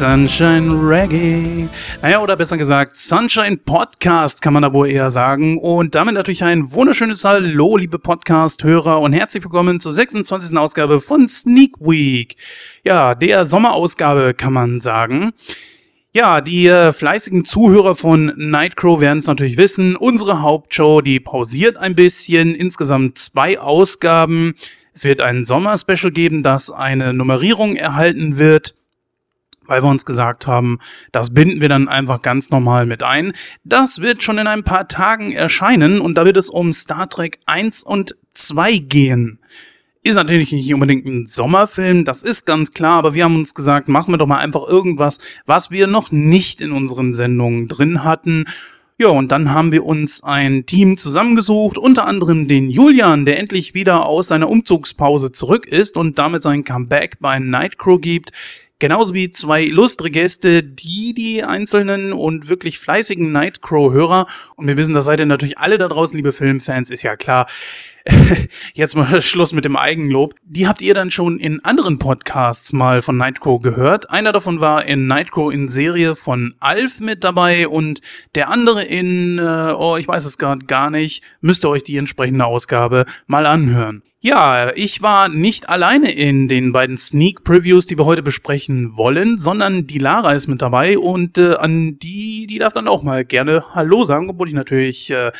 Sunshine, Reggae. Naja, oder besser gesagt, Sunshine Podcast kann man da wohl eher sagen. Und damit natürlich ein wunderschönes Hallo, liebe Podcast-Hörer und herzlich willkommen zur 26. Ausgabe von Sneak Week. Ja, der Sommerausgabe kann man sagen. Ja, die äh, fleißigen Zuhörer von Nightcrow werden es natürlich wissen. Unsere Hauptshow, die pausiert ein bisschen. Insgesamt zwei Ausgaben. Es wird ein Sommer-Special geben, das eine Nummerierung erhalten wird, weil wir uns gesagt haben, das binden wir dann einfach ganz normal mit ein. Das wird schon in ein paar Tagen erscheinen und da wird es um Star Trek 1 und 2 gehen. Ist natürlich nicht unbedingt ein Sommerfilm, das ist ganz klar, aber wir haben uns gesagt, machen wir doch mal einfach irgendwas, was wir noch nicht in unseren Sendungen drin hatten ja, und dann haben wir uns ein Team zusammengesucht, unter anderem den Julian, der endlich wieder aus seiner Umzugspause zurück ist und damit sein Comeback bei Nightcrow gibt. Genauso wie zwei illustre Gäste, die die einzelnen und wirklich fleißigen Nightcrow-Hörer, und wir wissen, das seid ihr natürlich alle da draußen, liebe Filmfans, ist ja klar, jetzt mal Schluss mit dem Eigenlob. Die habt ihr dann schon in anderen Podcasts mal von Nightcrow gehört. Einer davon war in Nightcrow in Serie von Alf mit dabei und der andere in, äh, oh, ich weiß es gerade gar nicht, müsst ihr euch die entsprechende Ausgabe mal anhören. Ja, ich war nicht alleine in den beiden Sneak Previews, die wir heute besprechen wollen, sondern die Lara ist mit dabei und äh, an die, die darf dann auch mal gerne Hallo sagen, obwohl ich natürlich, äh,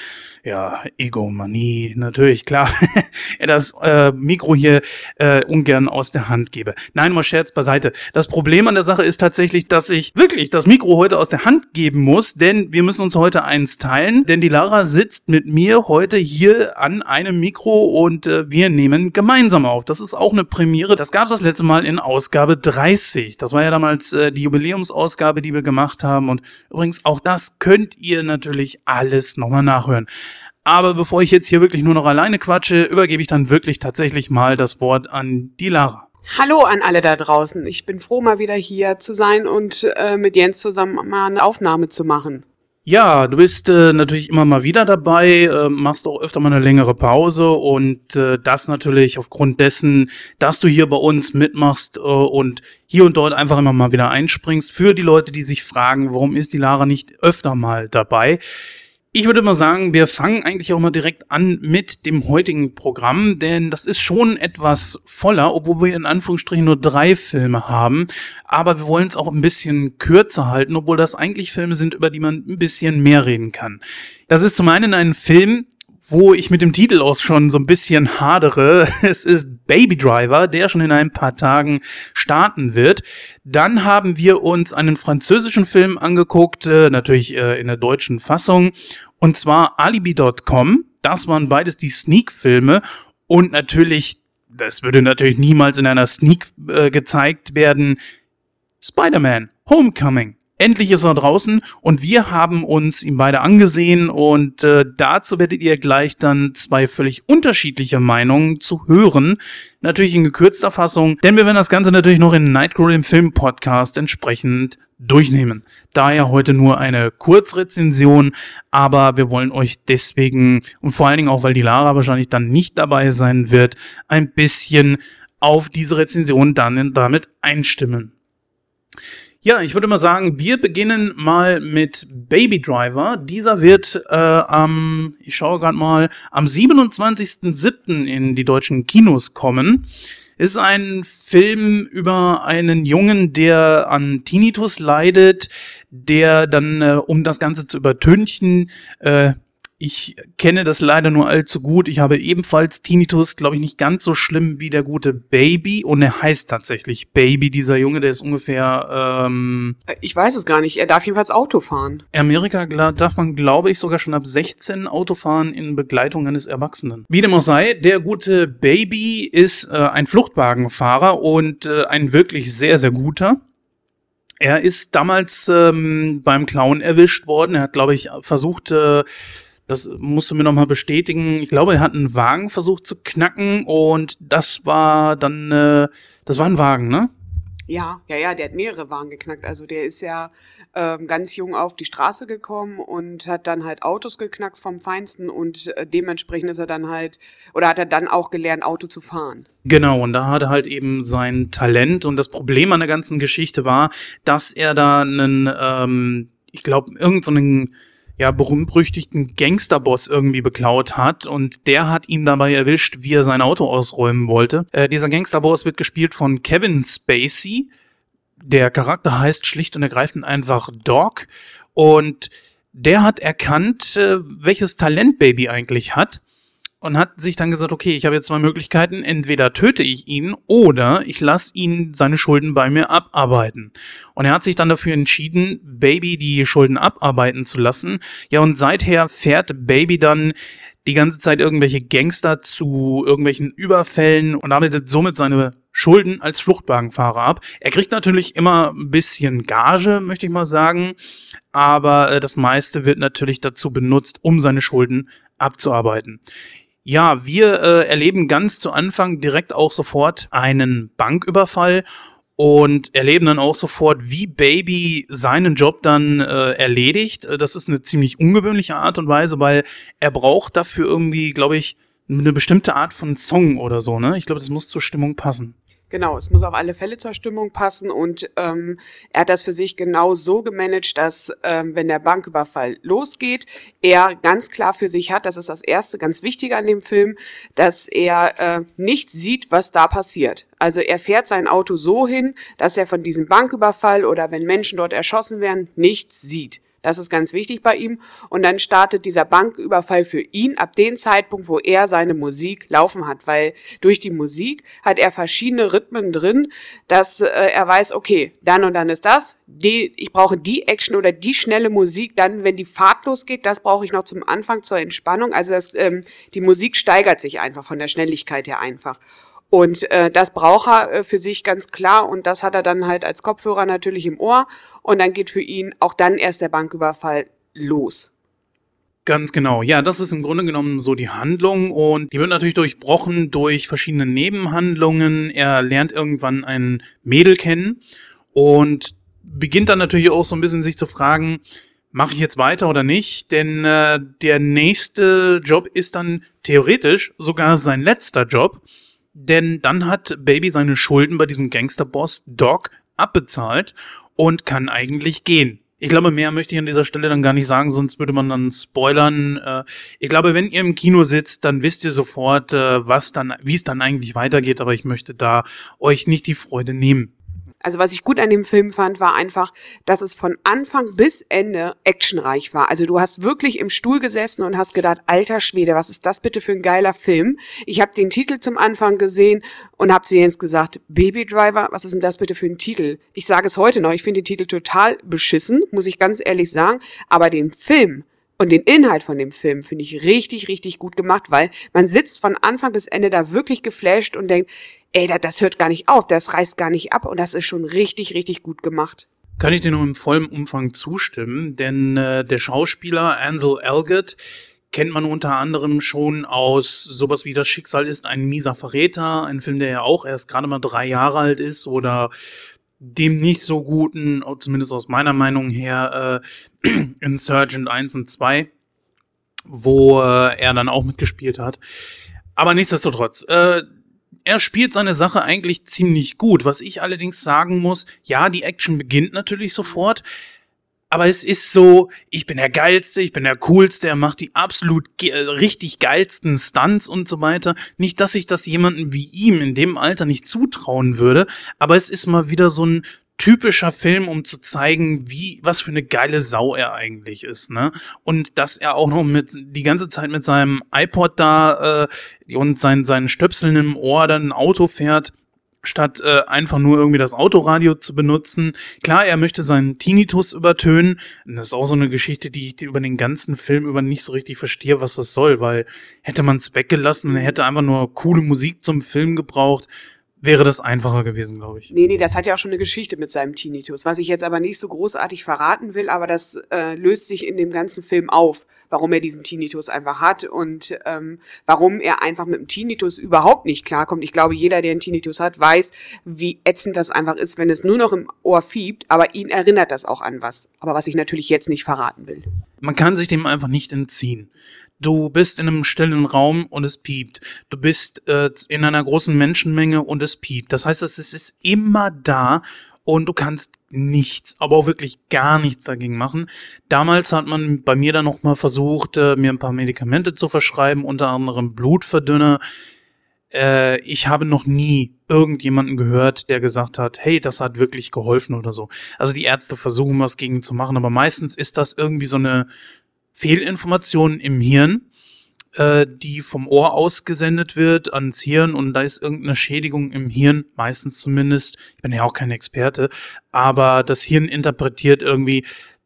ja, Egomanie, natürlich, klar, das äh, Mikro hier äh, ungern aus der Hand gebe. Nein, mal Scherz beiseite. Das Problem an der Sache ist tatsächlich, dass ich wirklich das Mikro heute aus der Hand geben muss, denn wir müssen uns heute eins teilen, denn die Lara sitzt mit mir heute hier an einem Mikro und äh, wir nehmen gemeinsam auf. Das ist auch eine Premiere. Das gab es das letzte Mal in Ausgabe 30. Das war ja damals äh, die Jubiläumsausgabe, die wir gemacht haben. Und übrigens, auch das könnt ihr natürlich alles nochmal nachhören. Aber bevor ich jetzt hier wirklich nur noch alleine quatsche, übergebe ich dann wirklich tatsächlich mal das Wort an die Lara. Hallo an alle da draußen. Ich bin froh, mal wieder hier zu sein und äh, mit Jens zusammen mal eine Aufnahme zu machen. Ja, du bist äh, natürlich immer mal wieder dabei, äh, machst auch öfter mal eine längere Pause und äh, das natürlich aufgrund dessen, dass du hier bei uns mitmachst äh, und hier und dort einfach immer mal wieder einspringst. Für die Leute, die sich fragen, warum ist die Lara nicht öfter mal dabei? Ich würde mal sagen, wir fangen eigentlich auch mal direkt an mit dem heutigen Programm, denn das ist schon etwas voller, obwohl wir in Anführungsstrichen nur drei Filme haben. Aber wir wollen es auch ein bisschen kürzer halten, obwohl das eigentlich Filme sind, über die man ein bisschen mehr reden kann. Das ist zum einen ein Film, wo ich mit dem Titel auch schon so ein bisschen hadere. Es ist Baby Driver, der schon in ein paar Tagen starten wird. Dann haben wir uns einen französischen Film angeguckt, äh, natürlich äh, in der deutschen Fassung, und zwar Alibi.com. Das waren beides die Sneak-Filme und natürlich, das würde natürlich niemals in einer Sneak äh, gezeigt werden, Spider-Man Homecoming. Endlich ist er draußen und wir haben uns ihn beide angesehen und äh, dazu werdet ihr gleich dann zwei völlig unterschiedliche Meinungen zu hören. Natürlich in gekürzter Fassung, denn wir werden das Ganze natürlich noch in Nightcrow im Film Podcast entsprechend durchnehmen. Daher heute nur eine Kurzrezension, aber wir wollen euch deswegen und vor allen Dingen auch, weil die Lara wahrscheinlich dann nicht dabei sein wird, ein bisschen auf diese Rezension dann damit einstimmen. Ja, ich würde mal sagen, wir beginnen mal mit Baby Driver. Dieser wird äh, am, ich schaue gerade mal, am 27.07. in die deutschen Kinos kommen. Ist ein Film über einen Jungen, der an Tinnitus leidet, der dann, äh, um das Ganze zu übertünchen, äh, ich kenne das leider nur allzu gut. Ich habe ebenfalls Tinnitus, glaube ich, nicht ganz so schlimm wie der gute Baby. Und er heißt tatsächlich Baby, dieser Junge, der ist ungefähr. Ähm, äh, ich weiß es gar nicht. Er darf jedenfalls Auto fahren. In Amerika darf man, glaube ich, sogar schon ab 16 Auto fahren in Begleitung eines Erwachsenen. Wie dem auch sei, der gute Baby ist äh, ein Fluchtwagenfahrer und äh, ein wirklich sehr, sehr guter. Er ist damals ähm, beim Clown erwischt worden. Er hat, glaube ich, versucht, äh, das musst du mir nochmal bestätigen. Ich glaube, er hat einen Wagen versucht zu knacken und das war dann, äh, das war ein Wagen, ne? Ja, ja, ja, der hat mehrere Waren geknackt. Also der ist ja ähm, ganz jung auf die Straße gekommen und hat dann halt Autos geknackt vom Feinsten und äh, dementsprechend ist er dann halt, oder hat er dann auch gelernt, Auto zu fahren. Genau, und da hatte halt eben sein Talent und das Problem an der ganzen Geschichte war, dass er da einen, ähm, ich glaube, irgendeinen so ja, berühmt-berüchtigten Gangsterboss irgendwie beklaut hat und der hat ihn dabei erwischt, wie er sein Auto ausräumen wollte. Äh, dieser Gangsterboss wird gespielt von Kevin Spacey. Der Charakter heißt schlicht und ergreifend einfach Dog und der hat erkannt, äh, welches Talent Baby eigentlich hat und hat sich dann gesagt, okay, ich habe jetzt zwei Möglichkeiten, entweder töte ich ihn oder ich lasse ihn seine Schulden bei mir abarbeiten. Und er hat sich dann dafür entschieden, Baby die Schulden abarbeiten zu lassen. Ja, und seither fährt Baby dann die ganze Zeit irgendwelche Gangster zu irgendwelchen Überfällen und arbeitet somit seine Schulden als Fluchtwagenfahrer ab. Er kriegt natürlich immer ein bisschen Gage, möchte ich mal sagen, aber äh, das meiste wird natürlich dazu benutzt, um seine Schulden abzuarbeiten. Ja, wir äh, erleben ganz zu Anfang direkt auch sofort einen Banküberfall und erleben dann auch sofort, wie Baby seinen Job dann äh, erledigt. Das ist eine ziemlich ungewöhnliche Art und Weise, weil er braucht dafür irgendwie, glaube ich, eine bestimmte Art von Song oder so, ne? Ich glaube, das muss zur Stimmung passen. Genau, es muss auf alle Fälle zur Stimmung passen und ähm, er hat das für sich genau so gemanagt, dass ähm, wenn der Banküberfall losgeht, er ganz klar für sich hat, das ist das erste ganz Wichtige an dem Film, dass er äh, nicht sieht, was da passiert. Also er fährt sein Auto so hin, dass er von diesem Banküberfall oder wenn Menschen dort erschossen werden, nichts sieht. Das ist ganz wichtig bei ihm. Und dann startet dieser Banküberfall für ihn ab dem Zeitpunkt, wo er seine Musik laufen hat, weil durch die Musik hat er verschiedene Rhythmen drin, dass äh, er weiß, okay, dann und dann ist das. Die, ich brauche die Action oder die schnelle Musik. Dann, wenn die Fahrt losgeht, das brauche ich noch zum Anfang zur Entspannung. Also das, ähm, die Musik steigert sich einfach von der Schnelligkeit her einfach. Und äh, das braucht er äh, für sich ganz klar und das hat er dann halt als Kopfhörer natürlich im Ohr und dann geht für ihn auch dann erst der Banküberfall los. Ganz genau. Ja, das ist im Grunde genommen so die Handlung und die wird natürlich durchbrochen durch verschiedene Nebenhandlungen. Er lernt irgendwann ein Mädel kennen und beginnt dann natürlich auch so ein bisschen sich zu fragen, mache ich jetzt weiter oder nicht? Denn äh, der nächste Job ist dann theoretisch sogar sein letzter Job. Denn dann hat Baby seine Schulden bei diesem Gangsterboss Doc abbezahlt und kann eigentlich gehen. Ich glaube, mehr möchte ich an dieser Stelle dann gar nicht sagen, sonst würde man dann spoilern. Äh, ich glaube, wenn ihr im Kino sitzt, dann wisst ihr sofort, äh, was dann, wie es dann eigentlich weitergeht, aber ich möchte da euch nicht die Freude nehmen. Also was ich gut an dem Film fand, war einfach, dass es von Anfang bis Ende actionreich war. Also du hast wirklich im Stuhl gesessen und hast gedacht, alter Schwede, was ist das bitte für ein geiler Film? Ich habe den Titel zum Anfang gesehen und habe zu Jens gesagt, Baby Driver, was ist denn das bitte für ein Titel? Ich sage es heute noch, ich finde den Titel total beschissen, muss ich ganz ehrlich sagen, aber den Film und den Inhalt von dem Film finde ich richtig, richtig gut gemacht, weil man sitzt von Anfang bis Ende da wirklich geflasht und denkt, ey, das hört gar nicht auf, das reißt gar nicht ab und das ist schon richtig, richtig gut gemacht. Kann ich dir nur im vollen Umfang zustimmen, denn äh, der Schauspieler Ansel Elgott kennt man unter anderem schon aus sowas wie Das Schicksal ist ein mieser Verräter, ein Film, der ja auch erst gerade mal drei Jahre alt ist oder dem nicht so guten, zumindest aus meiner Meinung her, äh, Insurgent 1 und 2, wo äh, er dann auch mitgespielt hat. Aber nichtsdestotrotz, äh, er spielt seine Sache eigentlich ziemlich gut. Was ich allerdings sagen muss, ja, die Action beginnt natürlich sofort, aber es ist so, ich bin der Geilste, ich bin der Coolste, er macht die absolut ge äh, richtig geilsten Stunts und so weiter. Nicht, dass ich das jemandem wie ihm in dem Alter nicht zutrauen würde, aber es ist mal wieder so ein typischer Film, um zu zeigen, wie, was für eine geile Sau er eigentlich ist, ne? Und dass er auch noch mit, die ganze Zeit mit seinem iPod da, äh, und sein, seinen Stöpseln im Ohr dann ein Auto fährt, statt äh, einfach nur irgendwie das Autoradio zu benutzen. Klar, er möchte seinen Tinnitus übertönen. Und das ist auch so eine Geschichte, die ich über den ganzen Film über nicht so richtig verstehe, was das soll, weil hätte man es weggelassen und er hätte einfach nur coole Musik zum Film gebraucht, wäre das einfacher gewesen, glaube ich. Nee, nee, das hat ja auch schon eine Geschichte mit seinem Tinnitus, was ich jetzt aber nicht so großartig verraten will, aber das äh, löst sich in dem ganzen Film auf, warum er diesen Tinnitus einfach hat und ähm, warum er einfach mit dem Tinnitus überhaupt nicht klarkommt. Ich glaube, jeder, der einen Tinnitus hat, weiß, wie ätzend das einfach ist, wenn es nur noch im Ohr fiebt, aber ihn erinnert das auch an was. Aber was ich natürlich jetzt nicht verraten will. Man kann sich dem einfach nicht entziehen. Du bist in einem stillen Raum und es piept. Du bist äh, in einer großen Menschenmenge und es piept. Das heißt, es ist immer da und du kannst nichts, aber auch wirklich gar nichts dagegen machen. Damals hat man bei mir dann noch mal versucht, äh, mir ein paar Medikamente zu verschreiben, unter anderem Blutverdünner. Äh, ich habe noch nie irgendjemanden gehört, der gesagt hat, hey, das hat wirklich geholfen oder so. Also die Ärzte versuchen was gegen zu machen, aber meistens ist das irgendwie so eine Fehlinformation im Hirn, äh, die vom Ohr ausgesendet wird ans Hirn und da ist irgendeine Schädigung im Hirn, meistens zumindest. Ich bin ja auch kein Experte, aber das Hirn interpretiert irgendwie,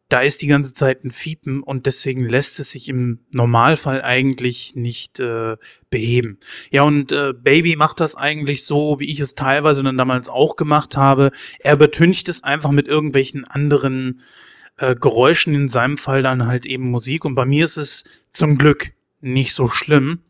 da ist die ganze Zeit ein Fiepen und deswegen lässt es sich im Normalfall eigentlich nicht äh, beheben. Ja, und äh, Baby macht das eigentlich so, wie ich es teilweise dann damals auch gemacht habe. Er übertüncht es einfach mit irgendwelchen anderen äh, Geräuschen, in seinem Fall dann halt eben Musik. Und bei mir ist es zum Glück nicht so schlimm.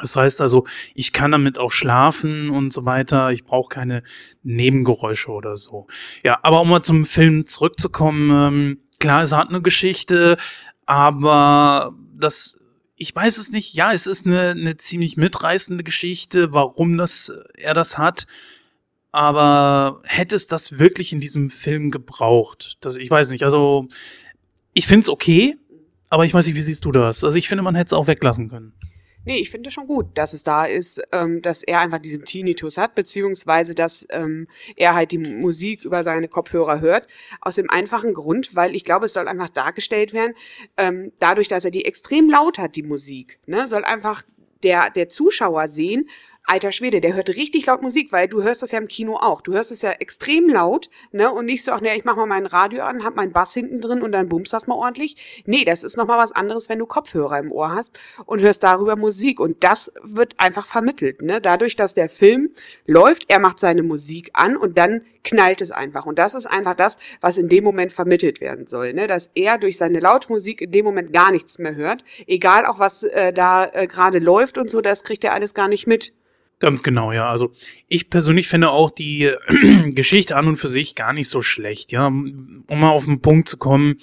Das heißt also, ich kann damit auch schlafen und so weiter. Ich brauche keine Nebengeräusche oder so. Ja, aber um mal zum Film zurückzukommen, ähm, klar, es hat eine Geschichte, aber das, ich weiß es nicht. Ja, es ist eine, eine ziemlich mitreißende Geschichte, warum das er das hat aber hätte es das wirklich in diesem Film gebraucht? Das, ich weiß nicht, also ich finde es okay, aber ich weiß nicht, wie siehst du das? Also ich finde, man hätte es auch weglassen können. Nee, ich finde schon gut, dass es da ist, ähm, dass er einfach diesen Tinnitus hat, beziehungsweise dass ähm, er halt die Musik über seine Kopfhörer hört. Aus dem einfachen Grund, weil ich glaube, es soll einfach dargestellt werden, ähm, dadurch, dass er die extrem laut hat, die Musik, ne, soll einfach der, der Zuschauer sehen, alter Schwede, der hört richtig laut Musik, weil du hörst das ja im Kino auch. Du hörst es ja extrem laut, ne? Und nicht so, ach ne, ich mach mal mein Radio an, hab meinen Bass hinten drin und dann bummst das mal ordentlich. Nee, das ist nochmal was anderes, wenn du Kopfhörer im Ohr hast und hörst darüber Musik. Und das wird einfach vermittelt, ne? Dadurch, dass der Film läuft, er macht seine Musik an und dann knallt es einfach. Und das ist einfach das, was in dem Moment vermittelt werden soll, ne? Dass er durch seine Lautmusik in dem Moment gar nichts mehr hört. Egal auch was äh, da äh, gerade läuft und so, das kriegt er alles gar nicht mit. Ganz genau, ja. Also ich persönlich finde auch die Geschichte an und für sich gar nicht so schlecht, ja. Um mal auf den Punkt zu kommen.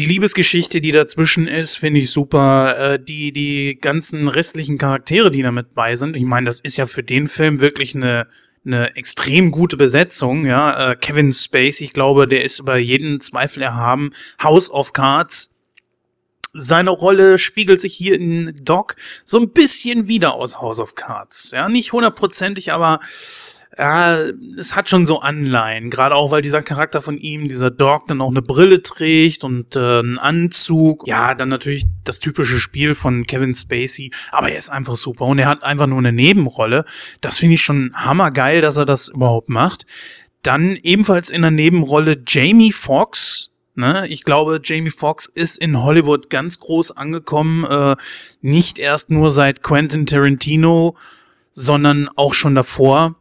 Die Liebesgeschichte, die dazwischen ist, finde ich super. Äh, die, die ganzen restlichen Charaktere, die damit bei sind. Ich meine, das ist ja für den Film wirklich eine, eine extrem gute Besetzung, ja. Äh, Kevin Spacey, ich glaube, der ist über jeden Zweifel erhaben. House of Cards, seine Rolle spiegelt sich hier in Doc so ein bisschen wieder aus House of Cards. Ja, nicht hundertprozentig, aber ja, es hat schon so Anleihen. Gerade auch, weil dieser Charakter von ihm, dieser Doc, dann auch eine Brille trägt und äh, einen Anzug. Ja, dann natürlich das typische Spiel von Kevin Spacey. Aber er ist einfach super und er hat einfach nur eine Nebenrolle. Das finde ich schon hammergeil, dass er das überhaupt macht. Dann ebenfalls in der Nebenrolle Jamie Foxx, Ne? Ich glaube, Jamie Foxx ist in Hollywood ganz groß angekommen, äh, nicht erst nur seit Quentin Tarantino, sondern auch schon davor.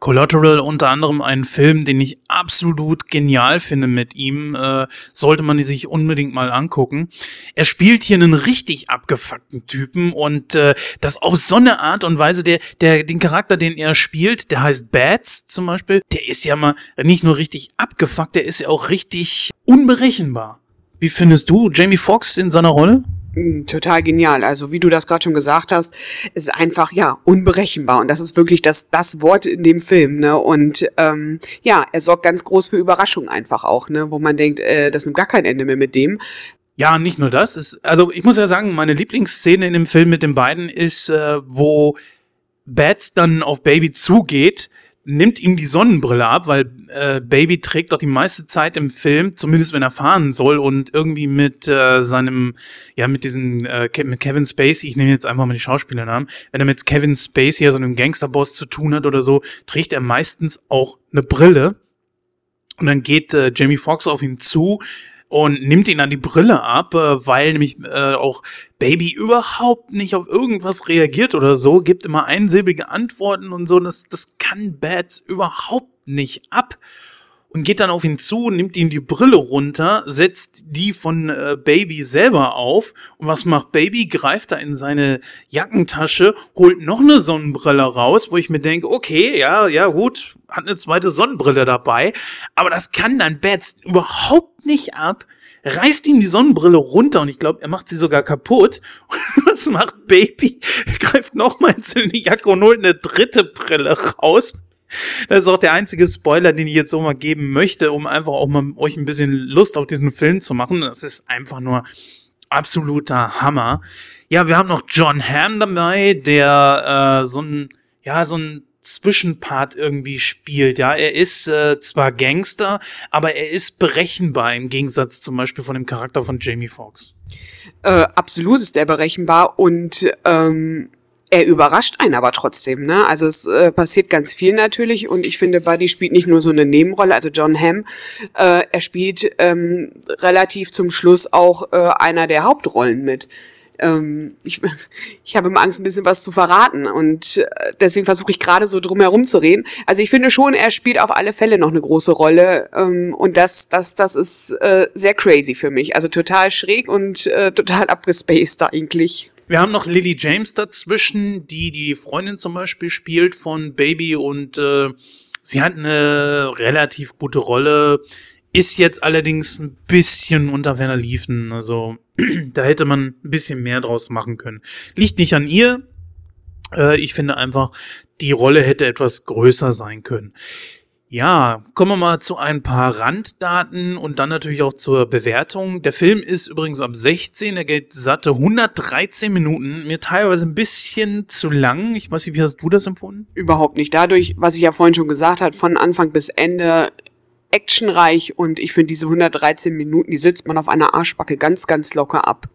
Collateral unter anderem ein Film, den ich absolut genial finde mit ihm, äh, sollte man sich unbedingt mal angucken. Er spielt hier einen richtig abgefuckten Typen und äh, das auf so eine Art und Weise, der, der, den Charakter, den er spielt, der heißt Bats zum Beispiel, der ist ja mal nicht nur richtig abgefuckt, der ist ja auch richtig unberechenbar. Wie findest du Jamie Foxx in seiner Rolle? Hm, total genial. Also wie du das gerade schon gesagt hast, ist einfach ja unberechenbar und das ist wirklich das das Wort in dem Film. Ne? Und ähm, ja, er sorgt ganz groß für Überraschung einfach auch, ne, wo man denkt, äh, das nimmt gar kein Ende mehr mit dem. Ja, nicht nur das. Ist, also ich muss ja sagen, meine Lieblingsszene in dem Film mit den beiden ist, äh, wo Bats dann auf Baby zugeht nimmt ihm die Sonnenbrille ab, weil äh, Baby trägt doch die meiste Zeit im Film, zumindest wenn er fahren soll und irgendwie mit äh, seinem, ja, mit diesen, äh, mit Kevin Spacey, ich nehme jetzt einfach mal die Schauspielernamen, wenn er mit Kevin Spacey, also einem Gangsterboss zu tun hat oder so, trägt er meistens auch eine Brille. Und dann geht äh, Jamie Foxx auf ihn zu und nimmt ihn dann die Brille ab, äh, weil nämlich äh, auch Baby überhaupt nicht auf irgendwas reagiert oder so, gibt immer einsilbige Antworten und so. Das, das kann Bats überhaupt nicht ab und geht dann auf ihn zu, nimmt ihm die Brille runter, setzt die von äh, Baby selber auf und was macht Baby? Greift da in seine Jackentasche, holt noch eine Sonnenbrille raus, wo ich mir denke, okay, ja, ja gut, hat eine zweite Sonnenbrille dabei, aber das kann dann Bats überhaupt nicht ab reißt ihm die Sonnenbrille runter und ich glaube, er macht sie sogar kaputt. Und was macht Baby? Er greift nochmal in seine Jacke und holt eine dritte Brille raus das ist auch der einzige Spoiler, den ich jetzt so mal geben möchte, um einfach auch mal euch ein bisschen Lust auf diesen Film zu machen. Das ist einfach nur absoluter Hammer. Ja, wir haben noch John Hamm dabei, der äh, so ein, ja, so ein Zwischenpart irgendwie spielt. Ja, er ist äh, zwar Gangster, aber er ist berechenbar im Gegensatz zum Beispiel von dem Charakter von Jamie Foxx. Äh, absolut ist er berechenbar und ähm, er überrascht einen aber trotzdem, ne? Also es äh, passiert ganz viel natürlich und ich finde, Buddy spielt nicht nur so eine Nebenrolle, also John Hamm, äh, er spielt ähm, relativ zum Schluss auch äh, einer der Hauptrollen mit. Ähm, ich, ich habe immer Angst, ein bisschen was zu verraten und äh, deswegen versuche ich gerade so drum herum zu reden. Also ich finde schon, er spielt auf alle Fälle noch eine große Rolle ähm, und das, das, das ist äh, sehr crazy für mich. Also total schräg und äh, total abgespaced eigentlich. Wir haben noch Lily James dazwischen, die die Freundin zum Beispiel spielt von Baby und äh, sie hat eine relativ gute Rolle, ist jetzt allerdings ein bisschen unter Werner Liefen, also da hätte man ein bisschen mehr draus machen können. Liegt nicht an ihr, äh, ich finde einfach, die Rolle hätte etwas größer sein können. Ja, kommen wir mal zu ein paar Randdaten und dann natürlich auch zur Bewertung. Der Film ist übrigens ab 16, er geht satte 113 Minuten, mir teilweise ein bisschen zu lang. Ich weiß nicht, wie hast du das empfunden? Überhaupt nicht. Dadurch, was ich ja vorhin schon gesagt habe, von Anfang bis Ende actionreich und ich finde diese 113 Minuten, die sitzt man auf einer Arschbacke ganz, ganz locker ab.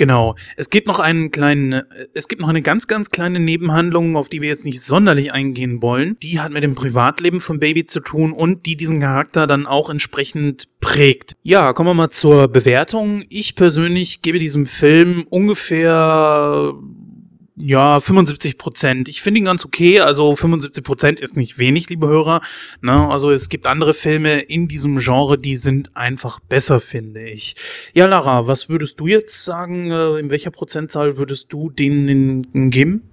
Genau. Es gibt noch einen kleinen, es gibt noch eine ganz, ganz kleine Nebenhandlung, auf die wir jetzt nicht sonderlich eingehen wollen. Die hat mit dem Privatleben von Baby zu tun und die diesen Charakter dann auch entsprechend prägt. Ja, kommen wir mal zur Bewertung. Ich persönlich gebe diesem Film ungefähr ja, 75 Prozent. Ich finde ihn ganz okay. Also 75 Prozent ist nicht wenig, liebe Hörer. Ne? Also es gibt andere Filme in diesem Genre, die sind einfach besser, finde ich. Ja, Lara, was würdest du jetzt sagen? Äh, in welcher Prozentzahl würdest du denen geben?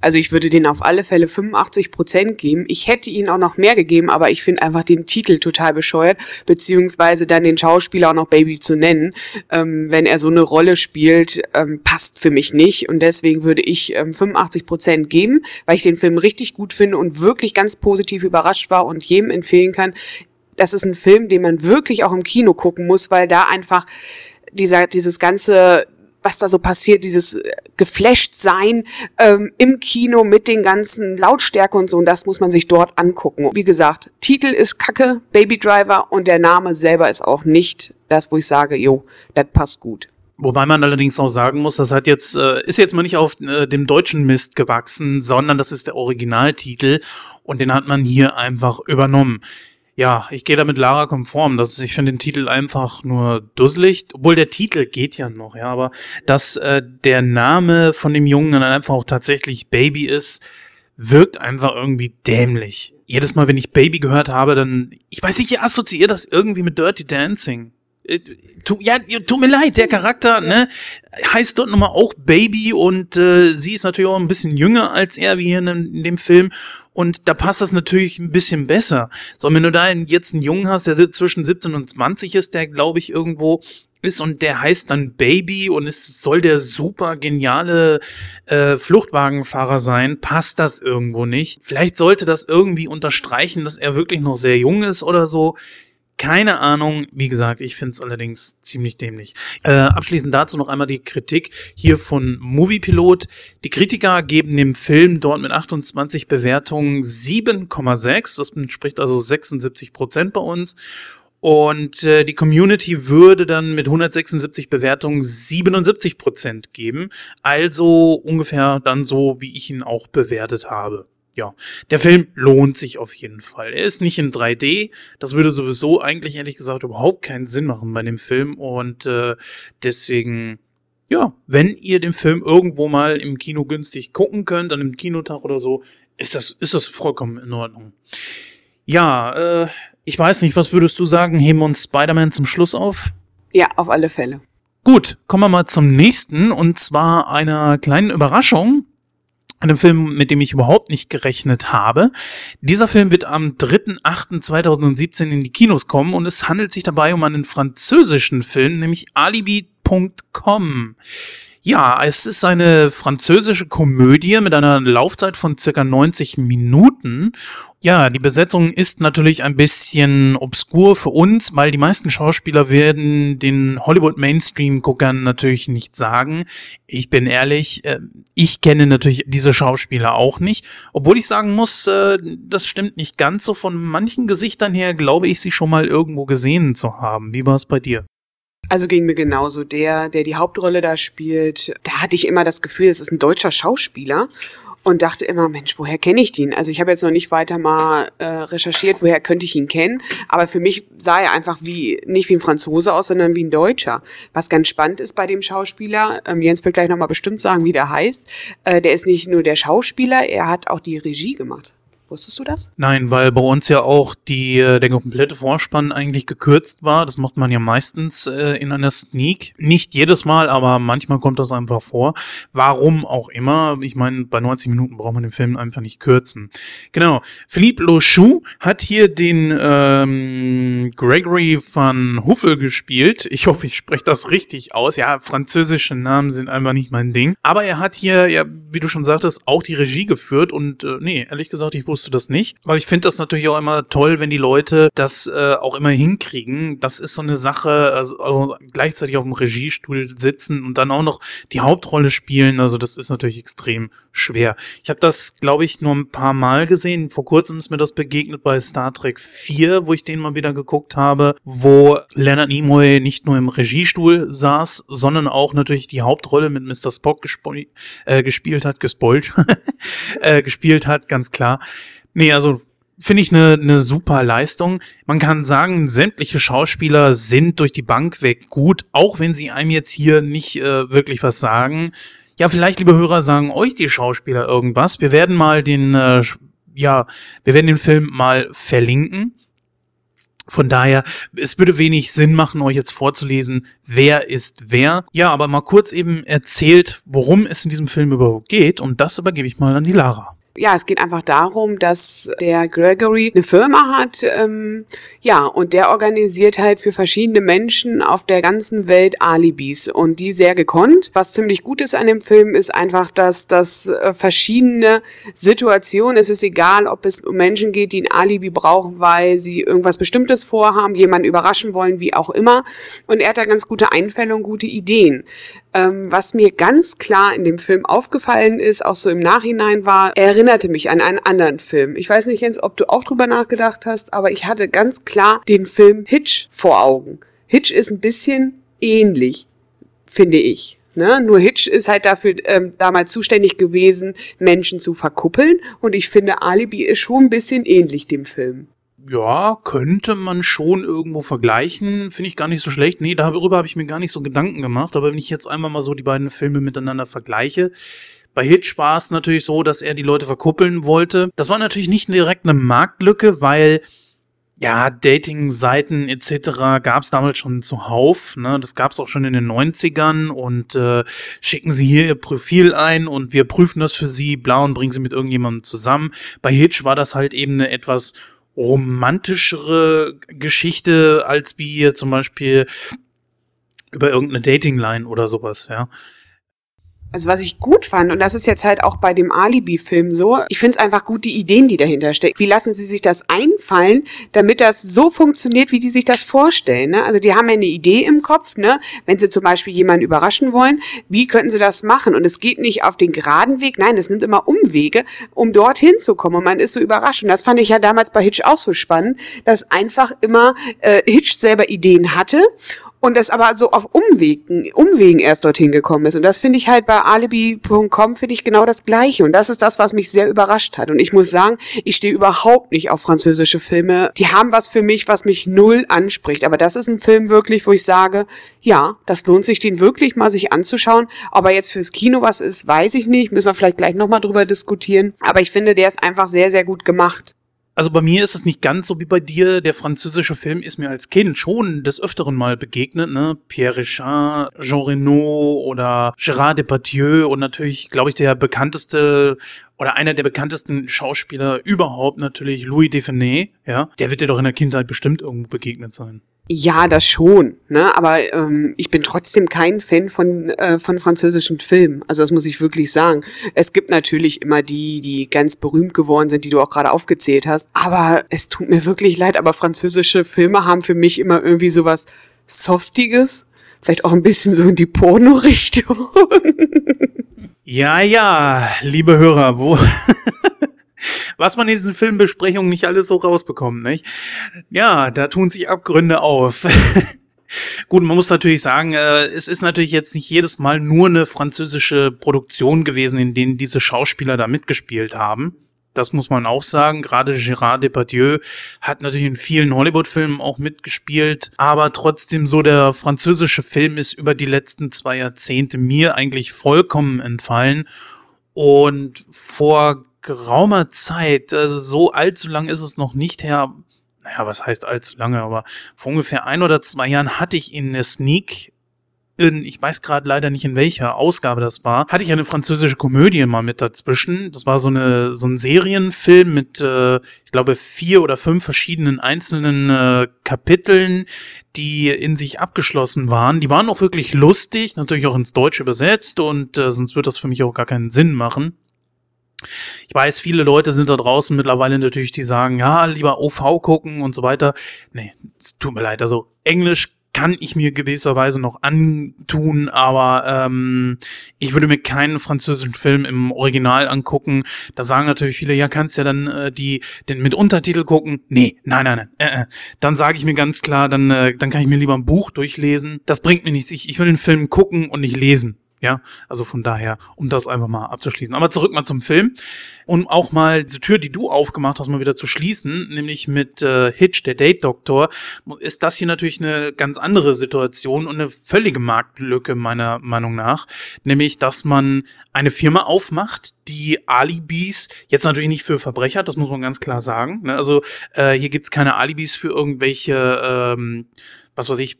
Also ich würde den auf alle Fälle 85 Prozent geben. Ich hätte ihn auch noch mehr gegeben, aber ich finde einfach den Titel total bescheuert, beziehungsweise dann den Schauspieler auch noch Baby zu nennen, ähm, wenn er so eine Rolle spielt, ähm, passt für mich nicht. Und deswegen würde ich ähm, 85 Prozent geben, weil ich den Film richtig gut finde und wirklich ganz positiv überrascht war und jedem empfehlen kann. Das ist ein Film, den man wirklich auch im Kino gucken muss, weil da einfach dieser, dieses ganze was da so passiert, dieses äh, geflasht sein ähm, im Kino mit den ganzen Lautstärke und so, und das muss man sich dort angucken. Wie gesagt, Titel ist Kacke, Baby Driver und der Name selber ist auch nicht das, wo ich sage, jo, das passt gut. Wobei man allerdings auch sagen muss, das hat jetzt äh, ist jetzt mal nicht auf äh, dem deutschen Mist gewachsen, sondern das ist der Originaltitel und den hat man hier einfach übernommen. Ja, ich gehe da mit Lara konform. Das, ich finde den Titel einfach nur dusselig, obwohl der Titel geht ja noch, ja, aber dass äh, der Name von dem Jungen dann einfach auch tatsächlich Baby ist, wirkt einfach irgendwie dämlich. Jedes Mal, wenn ich Baby gehört habe, dann, ich weiß nicht, ich assoziiere das irgendwie mit Dirty Dancing. Äh, tu, ja, tut mir leid, der Charakter, ne, heißt dort nochmal auch Baby und äh, sie ist natürlich auch ein bisschen jünger als er, wie hier in, in, dem Film. Und da passt das natürlich ein bisschen besser. So, wenn du da jetzt einen Jungen hast, der zwischen 17 und 20 ist, der glaube ich irgendwo ist und der heißt dann Baby und es soll der super geniale äh, Fluchtwagenfahrer sein, passt das irgendwo nicht. Vielleicht sollte das irgendwie unterstreichen, dass er wirklich noch sehr jung ist oder so. Keine Ahnung, wie gesagt, ich finde es allerdings ziemlich dämlich. Äh, abschließend dazu noch einmal die Kritik hier von Moviepilot. Die Kritiker geben dem Film dort mit 28 Bewertungen 7,6. Das entspricht also 76 Prozent bei uns. Und äh, die Community würde dann mit 176 Bewertungen 77 Prozent geben. Also ungefähr dann so, wie ich ihn auch bewertet habe. Ja, der Film lohnt sich auf jeden Fall. Er ist nicht in 3D. Das würde sowieso eigentlich ehrlich gesagt überhaupt keinen Sinn machen bei dem Film. Und äh, deswegen, ja, wenn ihr den Film irgendwo mal im Kino günstig gucken könnt, an einem Kinotag oder so, ist das, ist das vollkommen in Ordnung. Ja, äh, ich weiß nicht, was würdest du sagen? Heben wir uns Spider-Man zum Schluss auf? Ja, auf alle Fälle. Gut, kommen wir mal zum nächsten und zwar einer kleinen Überraschung einem Film, mit dem ich überhaupt nicht gerechnet habe. Dieser Film wird am 3.8.2017 in die Kinos kommen und es handelt sich dabei um einen französischen Film, nämlich Alibi.com. Ja, es ist eine französische Komödie mit einer Laufzeit von circa 90 Minuten. Ja, die Besetzung ist natürlich ein bisschen obskur für uns, weil die meisten Schauspieler werden den Hollywood-Mainstream-Guckern natürlich nicht sagen. Ich bin ehrlich, äh, ich kenne natürlich diese Schauspieler auch nicht. Obwohl ich sagen muss, äh, das stimmt nicht ganz so. Von manchen Gesichtern her glaube ich, sie schon mal irgendwo gesehen zu haben. Wie war es bei dir? Also ging mir genauso. Der, der die Hauptrolle da spielt, da hatte ich immer das Gefühl, es ist ein deutscher Schauspieler und dachte immer, Mensch, woher kenne ich den? Also ich habe jetzt noch nicht weiter mal äh, recherchiert, woher könnte ich ihn kennen, aber für mich sah er einfach wie nicht wie ein Franzose aus, sondern wie ein Deutscher. Was ganz spannend ist bei dem Schauspieler, ähm, Jens wird gleich nochmal bestimmt sagen, wie der heißt, äh, der ist nicht nur der Schauspieler, er hat auch die Regie gemacht. Wusstest du das? Nein, weil bei uns ja auch die, äh, der komplette Vorspann eigentlich gekürzt war. Das macht man ja meistens äh, in einer Sneak. Nicht jedes Mal, aber manchmal kommt das einfach vor. Warum auch immer. Ich meine, bei 90 Minuten braucht man den Film einfach nicht kürzen. Genau. Philippe Lochou hat hier den ähm, Gregory van Huffel gespielt. Ich hoffe, ich spreche das richtig aus. Ja, französische Namen sind einfach nicht mein Ding. Aber er hat hier, ja, wie du schon sagtest, auch die Regie geführt. Und äh, nee, ehrlich gesagt, ich wusste wusste das nicht. Weil ich finde das natürlich auch immer toll, wenn die Leute das äh, auch immer hinkriegen. Das ist so eine Sache, also, also gleichzeitig auf dem Regiestuhl sitzen und dann auch noch die Hauptrolle spielen. Also das ist natürlich extrem schwer. Ich habe das, glaube ich, nur ein paar Mal gesehen. Vor kurzem ist mir das begegnet bei Star Trek 4, wo ich den mal wieder geguckt habe, wo Leonard Nimoy nicht nur im Regiestuhl saß, sondern auch natürlich die Hauptrolle mit Mr. Spock äh, gespielt hat, gespoilt, äh, gespielt hat, ganz klar. Nee, also finde ich eine ne super Leistung. Man kann sagen, sämtliche Schauspieler sind durch die Bank weg gut, auch wenn sie einem jetzt hier nicht äh, wirklich was sagen. Ja, vielleicht, liebe Hörer, sagen euch die Schauspieler irgendwas. Wir werden mal den, äh, ja, wir werden den Film mal verlinken. Von daher, es würde wenig Sinn machen, euch jetzt vorzulesen, wer ist wer. Ja, aber mal kurz eben erzählt, worum es in diesem Film überhaupt geht. Und das übergebe ich mal an die Lara ja, es geht einfach darum, dass der Gregory eine Firma hat, ähm, ja, und der organisiert halt für verschiedene Menschen auf der ganzen Welt Alibis und die sehr gekonnt. Was ziemlich gut ist an dem Film, ist einfach, dass das äh, verschiedene Situationen, es ist egal, ob es um Menschen geht, die ein Alibi brauchen, weil sie irgendwas Bestimmtes vorhaben, jemanden überraschen wollen, wie auch immer. Und er hat da ganz gute Einfälle und gute Ideen. Ähm, was mir ganz klar in dem Film aufgefallen ist, auch so im Nachhinein war, er erinnerte mich an einen anderen Film. Ich weiß nicht, Jens, ob du auch drüber nachgedacht hast, aber ich hatte ganz klar den Film Hitch vor Augen. Hitch ist ein bisschen ähnlich, finde ich. Ne? Nur Hitch ist halt dafür ähm, damals zuständig gewesen, Menschen zu verkuppeln. Und ich finde, Alibi ist schon ein bisschen ähnlich dem Film ja, könnte man schon irgendwo vergleichen. Finde ich gar nicht so schlecht. Nee, darüber habe ich mir gar nicht so Gedanken gemacht. Aber wenn ich jetzt einmal mal so die beiden Filme miteinander vergleiche, bei Hitch war es natürlich so, dass er die Leute verkuppeln wollte. Das war natürlich nicht direkt eine Marktlücke, weil ja, Dating-Seiten etc. gab es damals schon zuhauf. Ne? Das gab es auch schon in den 90ern und äh, schicken Sie hier Ihr Profil ein und wir prüfen das für Sie, bla und bringen Sie mit irgendjemandem zusammen. Bei Hitch war das halt eben eine etwas romantischere Geschichte als wie hier zum Beispiel über irgendeine Datingline oder sowas, ja also was ich gut fand, und das ist jetzt halt auch bei dem Alibi-Film so, ich finde es einfach gut, die Ideen, die dahinter stecken. Wie lassen sie sich das einfallen, damit das so funktioniert, wie die sich das vorstellen? Ne? Also die haben ja eine Idee im Kopf, ne? wenn sie zum Beispiel jemanden überraschen wollen, wie könnten sie das machen? Und es geht nicht auf den geraden Weg, nein, es nimmt immer Umwege, um dorthin zu kommen. Und man ist so überrascht. Und das fand ich ja damals bei Hitch auch so spannend, dass einfach immer äh, Hitch selber Ideen hatte und es aber so auf Umwegen, Umwegen erst dorthin gekommen ist. Und das finde ich halt bei alibi.com finde ich genau das Gleiche. Und das ist das, was mich sehr überrascht hat. Und ich muss sagen, ich stehe überhaupt nicht auf französische Filme. Die haben was für mich, was mich null anspricht. Aber das ist ein Film wirklich, wo ich sage, ja, das lohnt sich, den wirklich mal sich anzuschauen. Ob er jetzt fürs Kino was ist, weiß ich nicht. Müssen wir vielleicht gleich nochmal drüber diskutieren. Aber ich finde, der ist einfach sehr, sehr gut gemacht. Also bei mir ist es nicht ganz so wie bei dir. Der französische Film ist mir als Kind schon des Öfteren mal begegnet, ne? Pierre Richard, Jean Reno oder Gérard Depardieu und natürlich, glaube ich, der bekannteste oder einer der bekanntesten Schauspieler überhaupt natürlich Louis Define, ja? Der wird dir doch in der Kindheit bestimmt irgendwo begegnet sein. Ja, das schon, ne? Aber ähm, ich bin trotzdem kein Fan von äh, von französischen Filmen. Also das muss ich wirklich sagen. Es gibt natürlich immer die, die ganz berühmt geworden sind, die du auch gerade aufgezählt hast. Aber es tut mir wirklich leid. Aber französische Filme haben für mich immer irgendwie sowas Softiges, vielleicht auch ein bisschen so in die Porno-Richtung. Ja, ja, liebe Hörer, wo was man in diesen Filmbesprechungen nicht alles so rausbekommt, nicht? Ja, da tun sich Abgründe auf. Gut, man muss natürlich sagen, äh, es ist natürlich jetzt nicht jedes Mal nur eine französische Produktion gewesen, in denen diese Schauspieler da mitgespielt haben. Das muss man auch sagen. Gerade Gérard Depardieu hat natürlich in vielen Hollywood-Filmen auch mitgespielt. Aber trotzdem so der französische Film ist über die letzten zwei Jahrzehnte mir eigentlich vollkommen entfallen. Und vor geraumer Zeit, also so allzu lang ist es noch nicht her, naja, was heißt allzu lange, aber vor ungefähr ein oder zwei Jahren hatte ich in der Sneak in, ich weiß gerade leider nicht in welcher Ausgabe das war, hatte ich eine französische Komödie mal mit dazwischen. Das war so eine so ein Serienfilm mit, äh, ich glaube vier oder fünf verschiedenen einzelnen äh, Kapiteln, die in sich abgeschlossen waren. Die waren auch wirklich lustig, natürlich auch ins Deutsche übersetzt und äh, sonst wird das für mich auch gar keinen Sinn machen. Ich weiß, viele Leute sind da draußen mittlerweile natürlich, die sagen, ja, lieber OV gucken und so weiter. Nee, tut mir leid. Also Englisch kann ich mir gewisserweise noch antun, aber ähm, ich würde mir keinen französischen Film im Original angucken. Da sagen natürlich viele, ja, kannst ja dann äh, die den mit Untertitel gucken. Nee, nein, nein, nein. Äh, äh. Dann sage ich mir ganz klar, dann äh, dann kann ich mir lieber ein Buch durchlesen. Das bringt mir nichts. Ich, ich will den Film gucken und nicht lesen. Ja, also von daher, um das einfach mal abzuschließen. Aber zurück mal zum Film. Um auch mal die Tür, die du aufgemacht hast, mal wieder zu schließen, nämlich mit äh, Hitch, der Date-Doktor, ist das hier natürlich eine ganz andere Situation und eine völlige Marktlücke meiner Meinung nach. Nämlich, dass man eine Firma aufmacht, die Alibis, jetzt natürlich nicht für Verbrecher, das muss man ganz klar sagen. Ne? Also äh, hier gibt's keine Alibis für irgendwelche, ähm, was weiß ich,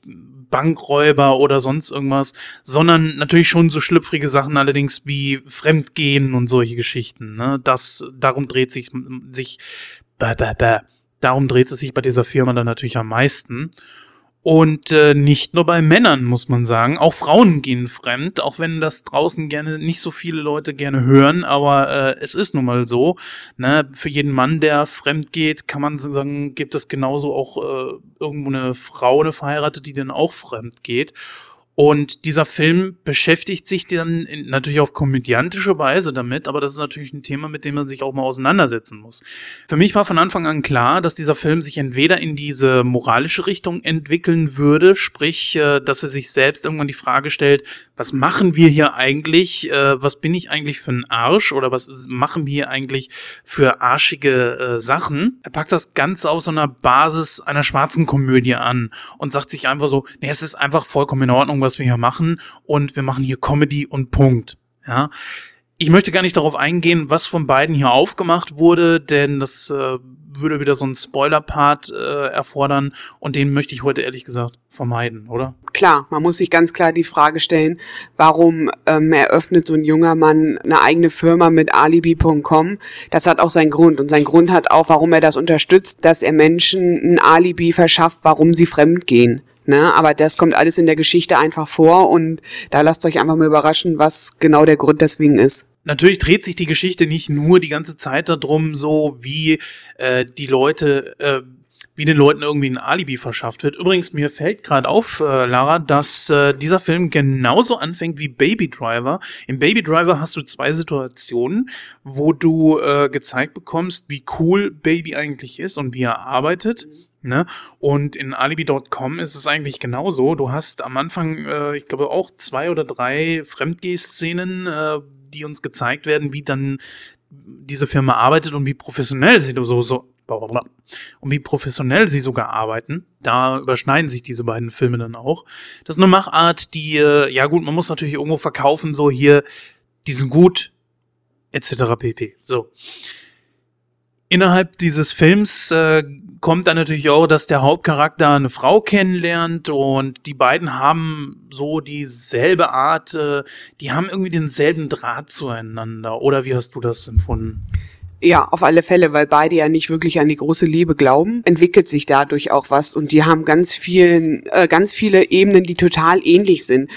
Bankräuber oder sonst irgendwas, sondern natürlich schon so schlüpfrige Sachen allerdings wie Fremdgehen und solche Geschichten. Ne? Das, darum dreht sich, sich, bäh, bäh, bäh, darum dreht es sich bei dieser Firma dann natürlich am meisten. Und äh, nicht nur bei Männern, muss man sagen. Auch Frauen gehen fremd, auch wenn das draußen gerne nicht so viele Leute gerne hören, aber äh, es ist nun mal so. Ne? Für jeden Mann, der fremd geht, kann man sagen, gibt es genauso auch äh, irgendwo eine Frau, eine Verheiratete, die dann auch fremd geht. Und dieser Film beschäftigt sich dann natürlich auf komödiantische Weise damit, aber das ist natürlich ein Thema, mit dem man sich auch mal auseinandersetzen muss. Für mich war von Anfang an klar, dass dieser Film sich entweder in diese moralische Richtung entwickeln würde, sprich, äh, dass er sich selbst irgendwann die Frage stellt, was machen wir hier eigentlich, äh, was bin ich eigentlich für ein Arsch oder was machen wir hier eigentlich für arschige äh, Sachen. Er packt das Ganze auf so einer Basis einer schwarzen Komödie an und sagt sich einfach so, nee, es ist einfach vollkommen in Ordnung, was wir hier machen und wir machen hier Comedy und Punkt. Ja. Ich möchte gar nicht darauf eingehen, was von beiden hier aufgemacht wurde, denn das äh, würde wieder so einen Spoiler-Part äh, erfordern und den möchte ich heute ehrlich gesagt vermeiden, oder? Klar, man muss sich ganz klar die Frage stellen, warum ähm, eröffnet so ein junger Mann eine eigene Firma mit alibi.com? Das hat auch seinen Grund und sein Grund hat auch, warum er das unterstützt, dass er Menschen ein Alibi verschafft, warum sie fremd gehen. Ne? Aber das kommt alles in der Geschichte einfach vor und da lasst euch einfach mal überraschen, was genau der Grund deswegen ist. Natürlich dreht sich die Geschichte nicht nur die ganze Zeit darum, so wie äh, die Leute, äh, wie den Leuten irgendwie ein Alibi verschafft wird. Übrigens, mir fällt gerade auf, äh, Lara, dass äh, dieser Film genauso anfängt wie Baby Driver. Im Baby Driver hast du zwei Situationen, wo du äh, gezeigt bekommst, wie cool Baby eigentlich ist und wie er arbeitet. Ne? Und in alibi.com ist es eigentlich genauso. Du hast am Anfang, äh, ich glaube, auch zwei oder drei Fremdgeh-Szenen, äh, die uns gezeigt werden, wie dann diese Firma arbeitet und wie professionell sie so, so und wie professionell sie sogar arbeiten. Da überschneiden sich diese beiden Filme dann auch. Das ist eine Machart, die, äh, ja gut, man muss natürlich irgendwo verkaufen, so hier, die sind gut, etc. pp. So. Innerhalb dieses Films äh, kommt dann natürlich auch, dass der Hauptcharakter eine Frau kennenlernt und die beiden haben so dieselbe Art, äh, die haben irgendwie denselben Draht zueinander. Oder wie hast du das empfunden? Ja, auf alle Fälle, weil beide ja nicht wirklich an die große Liebe glauben, entwickelt sich dadurch auch was und die haben ganz vielen, äh, ganz viele Ebenen, die total ähnlich sind.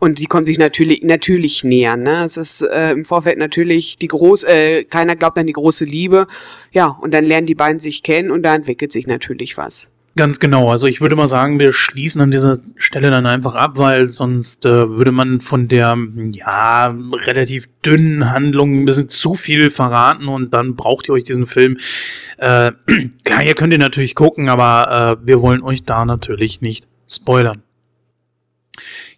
Und die kommen sich natürlich natürlich nähern. Ne? Es ist äh, im Vorfeld natürlich die groß, äh, keiner glaubt an die große Liebe. Ja, und dann lernen die beiden sich kennen und da entwickelt sich natürlich was. Ganz genau. Also ich würde mal sagen, wir schließen an dieser Stelle dann einfach ab, weil sonst äh, würde man von der ja relativ dünnen Handlung ein bisschen zu viel verraten und dann braucht ihr euch diesen Film. Äh, klar, ihr könnt ihn natürlich gucken, aber äh, wir wollen euch da natürlich nicht spoilern.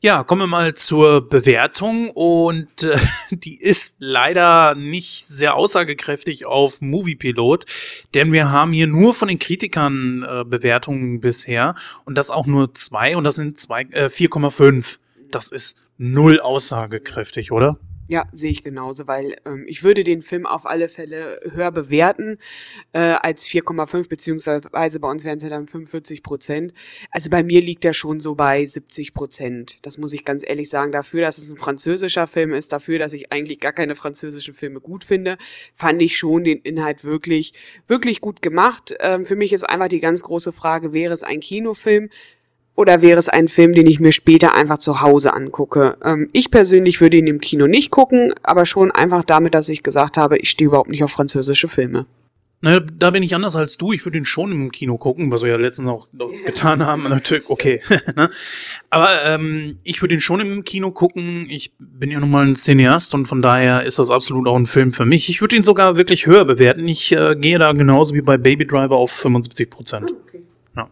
Ja, kommen wir mal zur Bewertung und äh, die ist leider nicht sehr aussagekräftig auf Moviepilot, denn wir haben hier nur von den Kritikern äh, Bewertungen bisher und das auch nur zwei und das sind zwei äh, 4,5. Das ist null aussagekräftig, oder? Ja, sehe ich genauso, weil ähm, ich würde den Film auf alle Fälle höher bewerten äh, als 4,5, beziehungsweise bei uns wären es ja dann 45 Prozent. Also bei mir liegt er schon so bei 70 Prozent. Das muss ich ganz ehrlich sagen. Dafür, dass es ein französischer Film ist, dafür, dass ich eigentlich gar keine französischen Filme gut finde, fand ich schon den Inhalt wirklich, wirklich gut gemacht. Ähm, für mich ist einfach die ganz große Frage, wäre es ein Kinofilm? Oder wäre es ein Film, den ich mir später einfach zu Hause angucke? Ähm, ich persönlich würde ihn im Kino nicht gucken, aber schon einfach damit, dass ich gesagt habe, ich stehe überhaupt nicht auf französische Filme. Naja, da bin ich anders als du. Ich würde ihn schon im Kino gucken, was wir ja letztens auch getan haben. Natürlich, okay. Ne? Aber ähm, ich würde ihn schon im Kino gucken. Ich bin ja nun mal ein Cineast und von daher ist das absolut auch ein Film für mich. Ich würde ihn sogar wirklich höher bewerten. Ich äh, gehe da genauso wie bei Baby Driver auf 75 Prozent. Okay. Ja.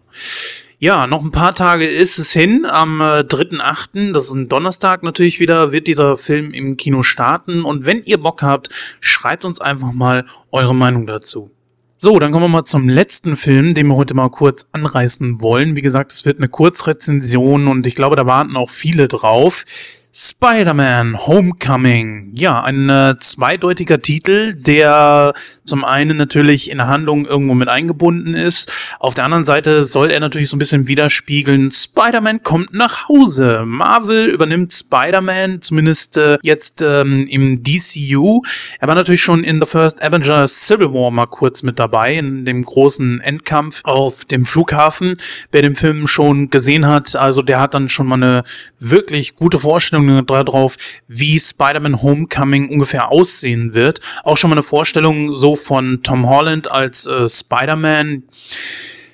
Ja, noch ein paar Tage ist es hin. Am äh, 3.8., das ist ein Donnerstag natürlich wieder, wird dieser Film im Kino starten. Und wenn ihr Bock habt, schreibt uns einfach mal eure Meinung dazu. So, dann kommen wir mal zum letzten Film, den wir heute mal kurz anreißen wollen. Wie gesagt, es wird eine Kurzrezension und ich glaube, da warten auch viele drauf. Spider-Man Homecoming. Ja, ein äh, zweideutiger Titel, der zum einen natürlich in der Handlung irgendwo mit eingebunden ist. Auf der anderen Seite soll er natürlich so ein bisschen widerspiegeln, Spider-Man kommt nach Hause. Marvel übernimmt Spider-Man, zumindest äh, jetzt ähm, im DCU. Er war natürlich schon in The First Avengers Civil War mal kurz mit dabei, in dem großen Endkampf auf dem Flughafen. Wer den Film schon gesehen hat, also der hat dann schon mal eine wirklich gute Vorstellung Vorstellung darauf, wie Spider-Man Homecoming ungefähr aussehen wird. Auch schon mal eine Vorstellung so von Tom Holland als äh, Spider-Man.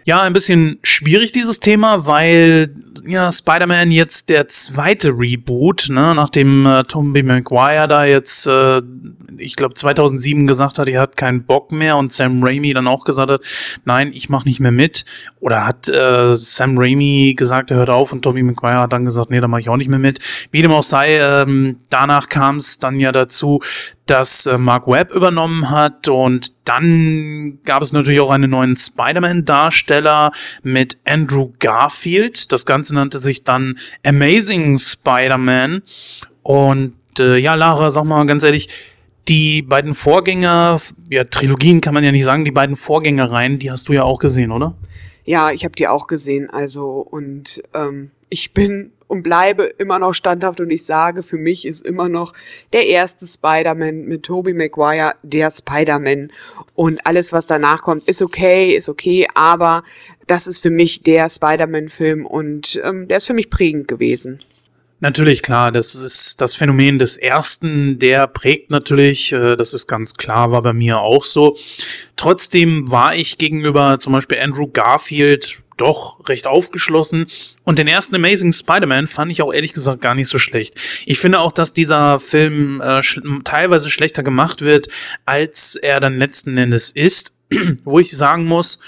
Ja, ein bisschen schwierig dieses Thema, weil ja Spider-Man jetzt der zweite Reboot, ne, nachdem äh, Tobey Maguire da jetzt äh, ich glaube 2007 gesagt hat, er hat keinen Bock mehr und Sam Raimi dann auch gesagt hat, nein, ich mache nicht mehr mit. Oder hat äh, Sam Raimi gesagt, er hört auf und Tobey Maguire hat dann gesagt, nee, da mache ich auch nicht mehr mit. Wie dem auch sei, ähm, danach kam es dann ja dazu, dass äh, Mark Webb übernommen hat und dann gab es natürlich auch einen neuen Spider-Man-Darsteller mit Andrew Garfield. Das Ganze nannte sich dann Amazing Spider-Man und äh, ja, Lara, sag mal ganz ehrlich, die beiden Vorgänger, ja, Trilogien kann man ja nicht sagen, die beiden Vorgängereien, die hast du ja auch gesehen, oder? Ja, ich habe die auch gesehen, also und ähm, ich bin und bleibe immer noch standhaft und ich sage, für mich ist immer noch der erste Spider-Man mit Tobey Maguire der Spider-Man und alles, was danach kommt, ist okay, ist okay, aber das ist für mich der Spider-Man-Film und ähm, der ist für mich prägend gewesen. Natürlich, klar, das ist das Phänomen des ersten, der prägt natürlich, äh, das ist ganz klar, war bei mir auch so. Trotzdem war ich gegenüber zum Beispiel Andrew Garfield doch recht aufgeschlossen. Und den ersten Amazing Spider-Man fand ich auch ehrlich gesagt gar nicht so schlecht. Ich finde auch, dass dieser Film äh, sch teilweise schlechter gemacht wird, als er dann letzten Endes ist. Wo ich sagen muss,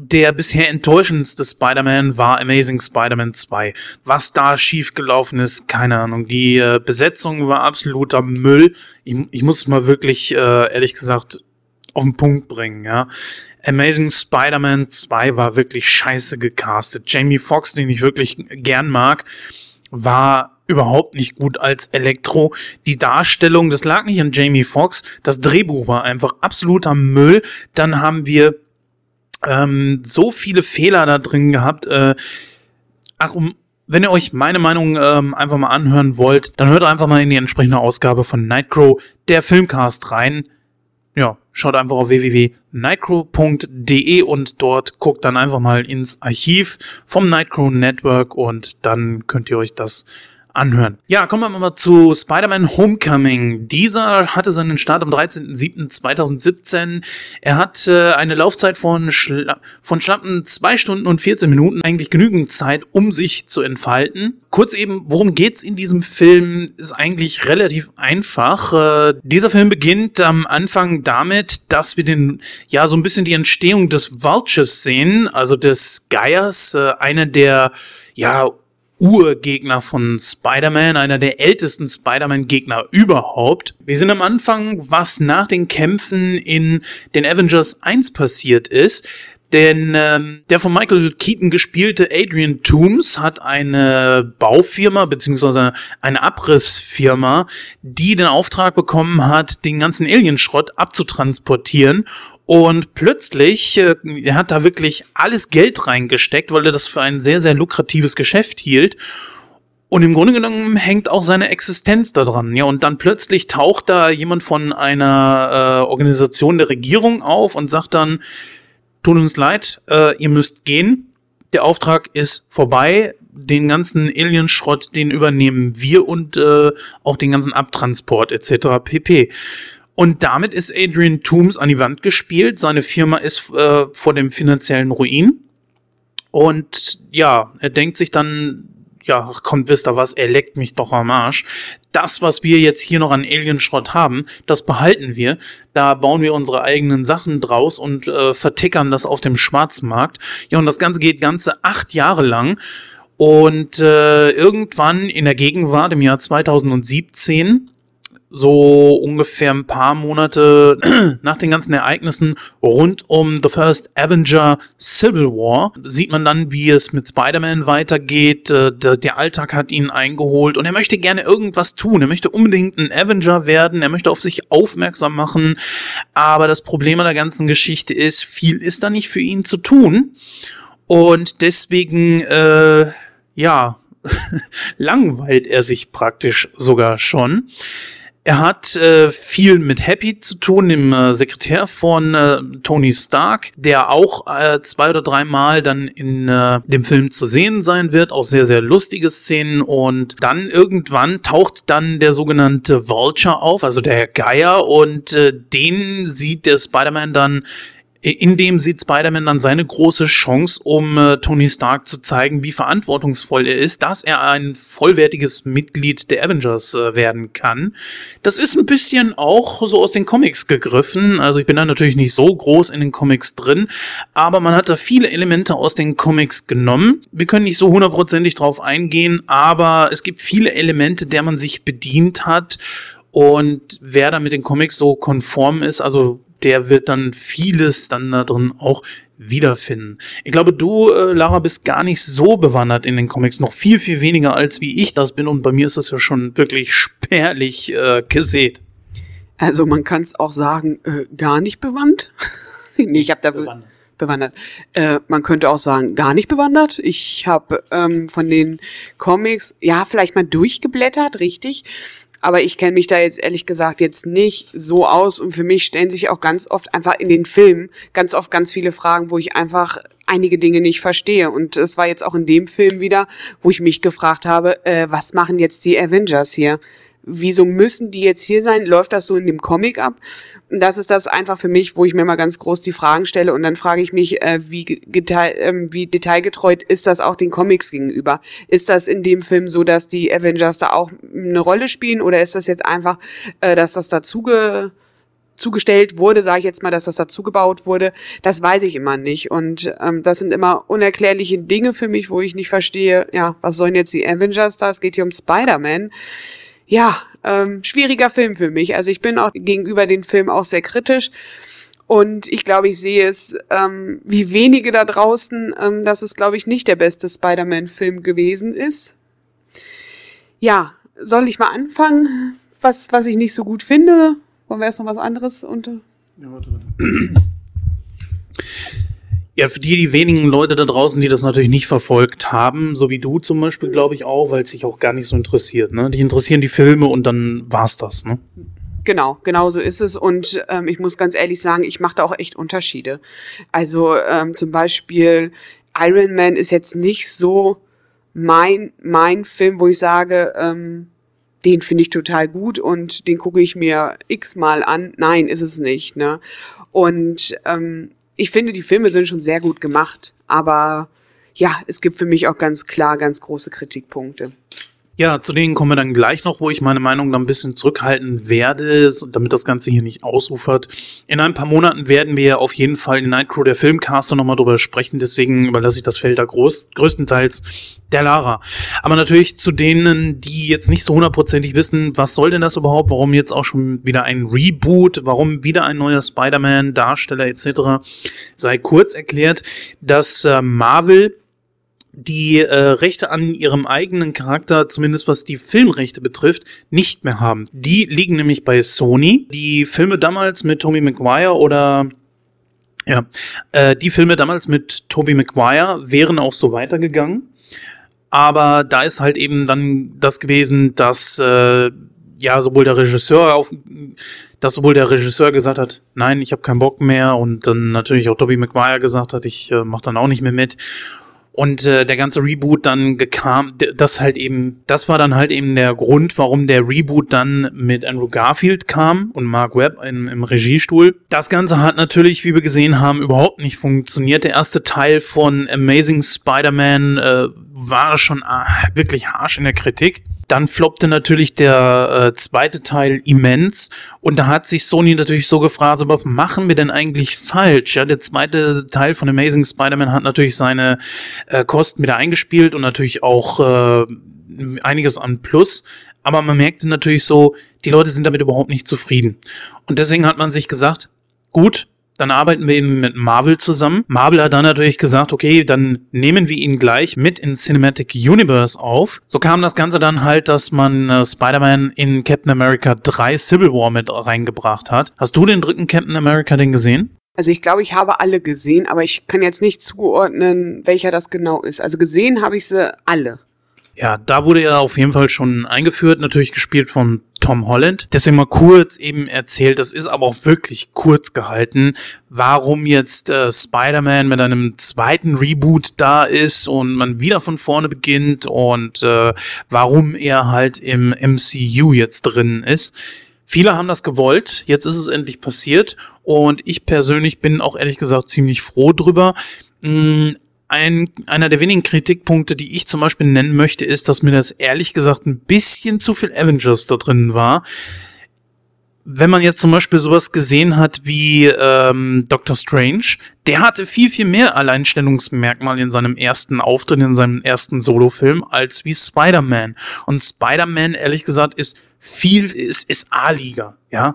der bisher enttäuschendste Spider-Man war Amazing Spider-Man 2. Was da schiefgelaufen ist, keine Ahnung. Die äh, Besetzung war absoluter Müll. Ich, ich muss es mal wirklich, äh, ehrlich gesagt, auf den Punkt bringen, ja. Amazing Spider-Man 2 war wirklich scheiße gecastet. Jamie Foxx, den ich wirklich gern mag, war überhaupt nicht gut als Elektro. Die Darstellung, das lag nicht an Jamie Foxx, das Drehbuch war einfach absoluter Müll. Dann haben wir ähm, so viele Fehler da drin gehabt. Äh, ach, um, wenn ihr euch meine Meinung ähm, einfach mal anhören wollt, dann hört einfach mal in die entsprechende Ausgabe von Nightcrow, der Filmcast rein. Ja, schaut einfach auf www.nightcrow.de und dort guckt dann einfach mal ins Archiv vom Nightcrow Network und dann könnt ihr euch das anhören. Ja, kommen wir mal zu Spider-Man Homecoming. Dieser hatte seinen Start am 13.07.2017. Er hat äh, eine Laufzeit von, schla von schlappen zwei Stunden und 14 Minuten, eigentlich genügend Zeit, um sich zu entfalten. Kurz eben, worum geht's in diesem Film, ist eigentlich relativ einfach. Äh, dieser Film beginnt am Anfang damit, dass wir den, ja, so ein bisschen die Entstehung des Vultures sehen, also des Geiers, äh, einer der, ja, Urgegner von Spider-Man, einer der ältesten Spider-Man-Gegner überhaupt. Wir sind am Anfang, was nach den Kämpfen in den Avengers 1 passiert ist. Denn ähm, der von Michael Keaton gespielte Adrian Toomes hat eine Baufirma beziehungsweise eine Abrissfirma, die den Auftrag bekommen hat, den ganzen Alienschrott abzutransportieren und plötzlich, äh, er hat da wirklich alles Geld reingesteckt, weil er das für ein sehr, sehr lukratives Geschäft hielt. Und im Grunde genommen hängt auch seine Existenz da dran. Ja, und dann plötzlich taucht da jemand von einer äh, Organisation der Regierung auf und sagt dann, tut uns leid, äh, ihr müsst gehen. Der Auftrag ist vorbei. Den ganzen Alienschrott, den übernehmen wir und äh, auch den ganzen Abtransport etc. pp. Und damit ist Adrian Toomes an die Wand gespielt. Seine Firma ist äh, vor dem finanziellen Ruin. Und ja, er denkt sich dann, ja, kommt, wisst ihr was, er leckt mich doch am Arsch. Das, was wir jetzt hier noch an Alienschrott haben, das behalten wir. Da bauen wir unsere eigenen Sachen draus und äh, vertickern das auf dem Schwarzmarkt. Ja, und das Ganze geht ganze acht Jahre lang. Und äh, irgendwann in der Gegenwart, im Jahr 2017, so ungefähr ein paar Monate nach den ganzen Ereignissen rund um The First Avenger Civil War sieht man dann, wie es mit Spider-Man weitergeht. Äh, der Alltag hat ihn eingeholt und er möchte gerne irgendwas tun. Er möchte unbedingt ein Avenger werden. Er möchte auf sich aufmerksam machen. Aber das Problem an der ganzen Geschichte ist, viel ist da nicht für ihn zu tun. Und deswegen, äh, ja, langweilt er sich praktisch sogar schon. Er hat äh, viel mit Happy zu tun, dem äh, Sekretär von äh, Tony Stark, der auch äh, zwei oder dreimal dann in äh, dem Film zu sehen sein wird. Auch sehr, sehr lustige Szenen. Und dann irgendwann taucht dann der sogenannte Vulture auf, also der Geier. Und äh, den sieht der Spider-Man dann in dem sieht Spider-Man dann seine große Chance, um äh, Tony Stark zu zeigen, wie verantwortungsvoll er ist, dass er ein vollwertiges Mitglied der Avengers äh, werden kann. Das ist ein bisschen auch so aus den Comics gegriffen. Also ich bin da natürlich nicht so groß in den Comics drin, aber man hat da viele Elemente aus den Comics genommen. Wir können nicht so hundertprozentig drauf eingehen, aber es gibt viele Elemente, der man sich bedient hat. Und wer da mit den Comics so konform ist, also der wird dann vieles dann da drin auch wiederfinden. Ich glaube, du, äh, Lara, bist gar nicht so bewandert in den Comics, noch viel, viel weniger als wie ich das bin und bei mir ist das ja schon wirklich spärlich äh, gesät. Also man kann es auch sagen, äh, gar nicht bewandt. nee, ich habe dafür bewandert. bewandert. Äh, man könnte auch sagen, gar nicht bewandert. Ich habe ähm, von den Comics, ja, vielleicht mal durchgeblättert, richtig. Aber ich kenne mich da jetzt ehrlich gesagt jetzt nicht so aus und für mich stellen sich auch ganz oft einfach in den Filmen ganz oft ganz viele Fragen, wo ich einfach einige Dinge nicht verstehe. Und es war jetzt auch in dem Film wieder, wo ich mich gefragt habe, äh, was machen jetzt die Avengers hier? Wieso müssen die jetzt hier sein? Läuft das so in dem Comic ab? Das ist das einfach für mich, wo ich mir mal ganz groß die Fragen stelle und dann frage ich mich, äh, wie, detail, äh, wie detailgetreu ist das auch den Comics gegenüber? Ist das in dem Film so, dass die Avengers da auch eine Rolle spielen oder ist das jetzt einfach, äh, dass das dazuge zugestellt wurde, sage ich jetzt mal, dass das dazu gebaut wurde, das weiß ich immer nicht. Und ähm, das sind immer unerklärliche Dinge für mich, wo ich nicht verstehe, ja, was sollen jetzt die Avengers da? Es geht hier um Spider-Man. Ja, ähm, schwieriger Film für mich. Also ich bin auch gegenüber den Film auch sehr kritisch. Und ich glaube, ich sehe es ähm, wie wenige da draußen, ähm, dass es, glaube ich, nicht der beste Spider-Man-Film gewesen ist. Ja, soll ich mal anfangen, was, was ich nicht so gut finde? Wollen wir erst noch was anderes unter? Ja, warte, warte. Ja, für die, die wenigen Leute da draußen, die das natürlich nicht verfolgt haben, so wie du zum Beispiel, glaube ich auch, weil es sich auch gar nicht so interessiert. Ne? Die interessieren die Filme und dann war's das. Ne? Genau, genau so ist es. Und ähm, ich muss ganz ehrlich sagen, ich mache da auch echt Unterschiede. Also ähm, zum Beispiel Iron Man ist jetzt nicht so mein mein Film, wo ich sage, ähm, den finde ich total gut und den gucke ich mir x-mal an. Nein, ist es nicht. Ne? Und ähm, ich finde, die Filme sind schon sehr gut gemacht, aber ja, es gibt für mich auch ganz klar ganz große Kritikpunkte. Ja, zu denen kommen wir dann gleich noch, wo ich meine Meinung dann ein bisschen zurückhalten werde, damit das Ganze hier nicht ausufert. In ein paar Monaten werden wir auf jeden Fall in Nightcrow der Filmcaster nochmal drüber sprechen, deswegen überlasse ich das Feld da groß, größtenteils der Lara. Aber natürlich zu denen, die jetzt nicht so hundertprozentig wissen, was soll denn das überhaupt, warum jetzt auch schon wieder ein Reboot, warum wieder ein neuer Spider-Man, Darsteller etc., sei kurz erklärt, dass äh, Marvel die äh, Rechte an ihrem eigenen Charakter, zumindest was die Filmrechte betrifft, nicht mehr haben. Die liegen nämlich bei Sony. Die Filme damals mit Tommy Maguire oder ja, äh, die Filme damals mit Tobey Maguire wären auch so weitergegangen. Aber da ist halt eben dann das gewesen, dass äh, ja sowohl der Regisseur auf, dass sowohl der Regisseur gesagt hat, nein, ich habe keinen Bock mehr und dann natürlich auch Tobey Maguire gesagt hat, ich äh, mache dann auch nicht mehr mit und äh, der ganze Reboot dann gekam, das halt eben, das war dann halt eben der Grund, warum der Reboot dann mit Andrew Garfield kam und Mark Webb im, im Regiestuhl. Das Ganze hat natürlich, wie wir gesehen haben, überhaupt nicht funktioniert. Der erste Teil von Amazing Spider-Man äh, war schon äh, wirklich harsch in der Kritik. Dann floppte natürlich der äh, zweite Teil immens und da hat sich Sony natürlich so gefragt, was machen wir denn eigentlich falsch? Ja, der zweite Teil von Amazing Spider-Man hat natürlich seine äh, Kosten wieder eingespielt und natürlich auch äh, einiges an Plus. Aber man merkte natürlich so, die Leute sind damit überhaupt nicht zufrieden. Und deswegen hat man sich gesagt, gut, dann arbeiten wir eben mit Marvel zusammen. Marvel hat dann natürlich gesagt, okay, dann nehmen wir ihn gleich mit in Cinematic Universe auf. So kam das Ganze dann halt, dass man äh, Spider-Man in Captain America 3 Civil War mit reingebracht hat. Hast du den dritten Captain America denn gesehen? Also ich glaube, ich habe alle gesehen, aber ich kann jetzt nicht zuordnen, welcher das genau ist. Also gesehen habe ich sie alle. Ja, da wurde er auf jeden Fall schon eingeführt, natürlich gespielt von Tom Holland. Deswegen mal kurz eben erzählt, das ist aber auch wirklich kurz gehalten, warum jetzt äh, Spider-Man mit einem zweiten Reboot da ist und man wieder von vorne beginnt und äh, warum er halt im MCU jetzt drin ist. Viele haben das gewollt, jetzt ist es endlich passiert und ich persönlich bin auch ehrlich gesagt ziemlich froh drüber. Mm, ein, einer der wenigen Kritikpunkte, die ich zum Beispiel nennen möchte, ist, dass mir das ehrlich gesagt ein bisschen zu viel Avengers da drin war. Wenn man jetzt zum Beispiel sowas gesehen hat wie ähm, Doctor Strange, der hatte viel, viel mehr Alleinstellungsmerkmal in seinem ersten Auftritt, in seinem ersten Solofilm, als wie Spider-Man. Und Spider-Man, ehrlich gesagt, ist viel, ist, ist A-Liga, ja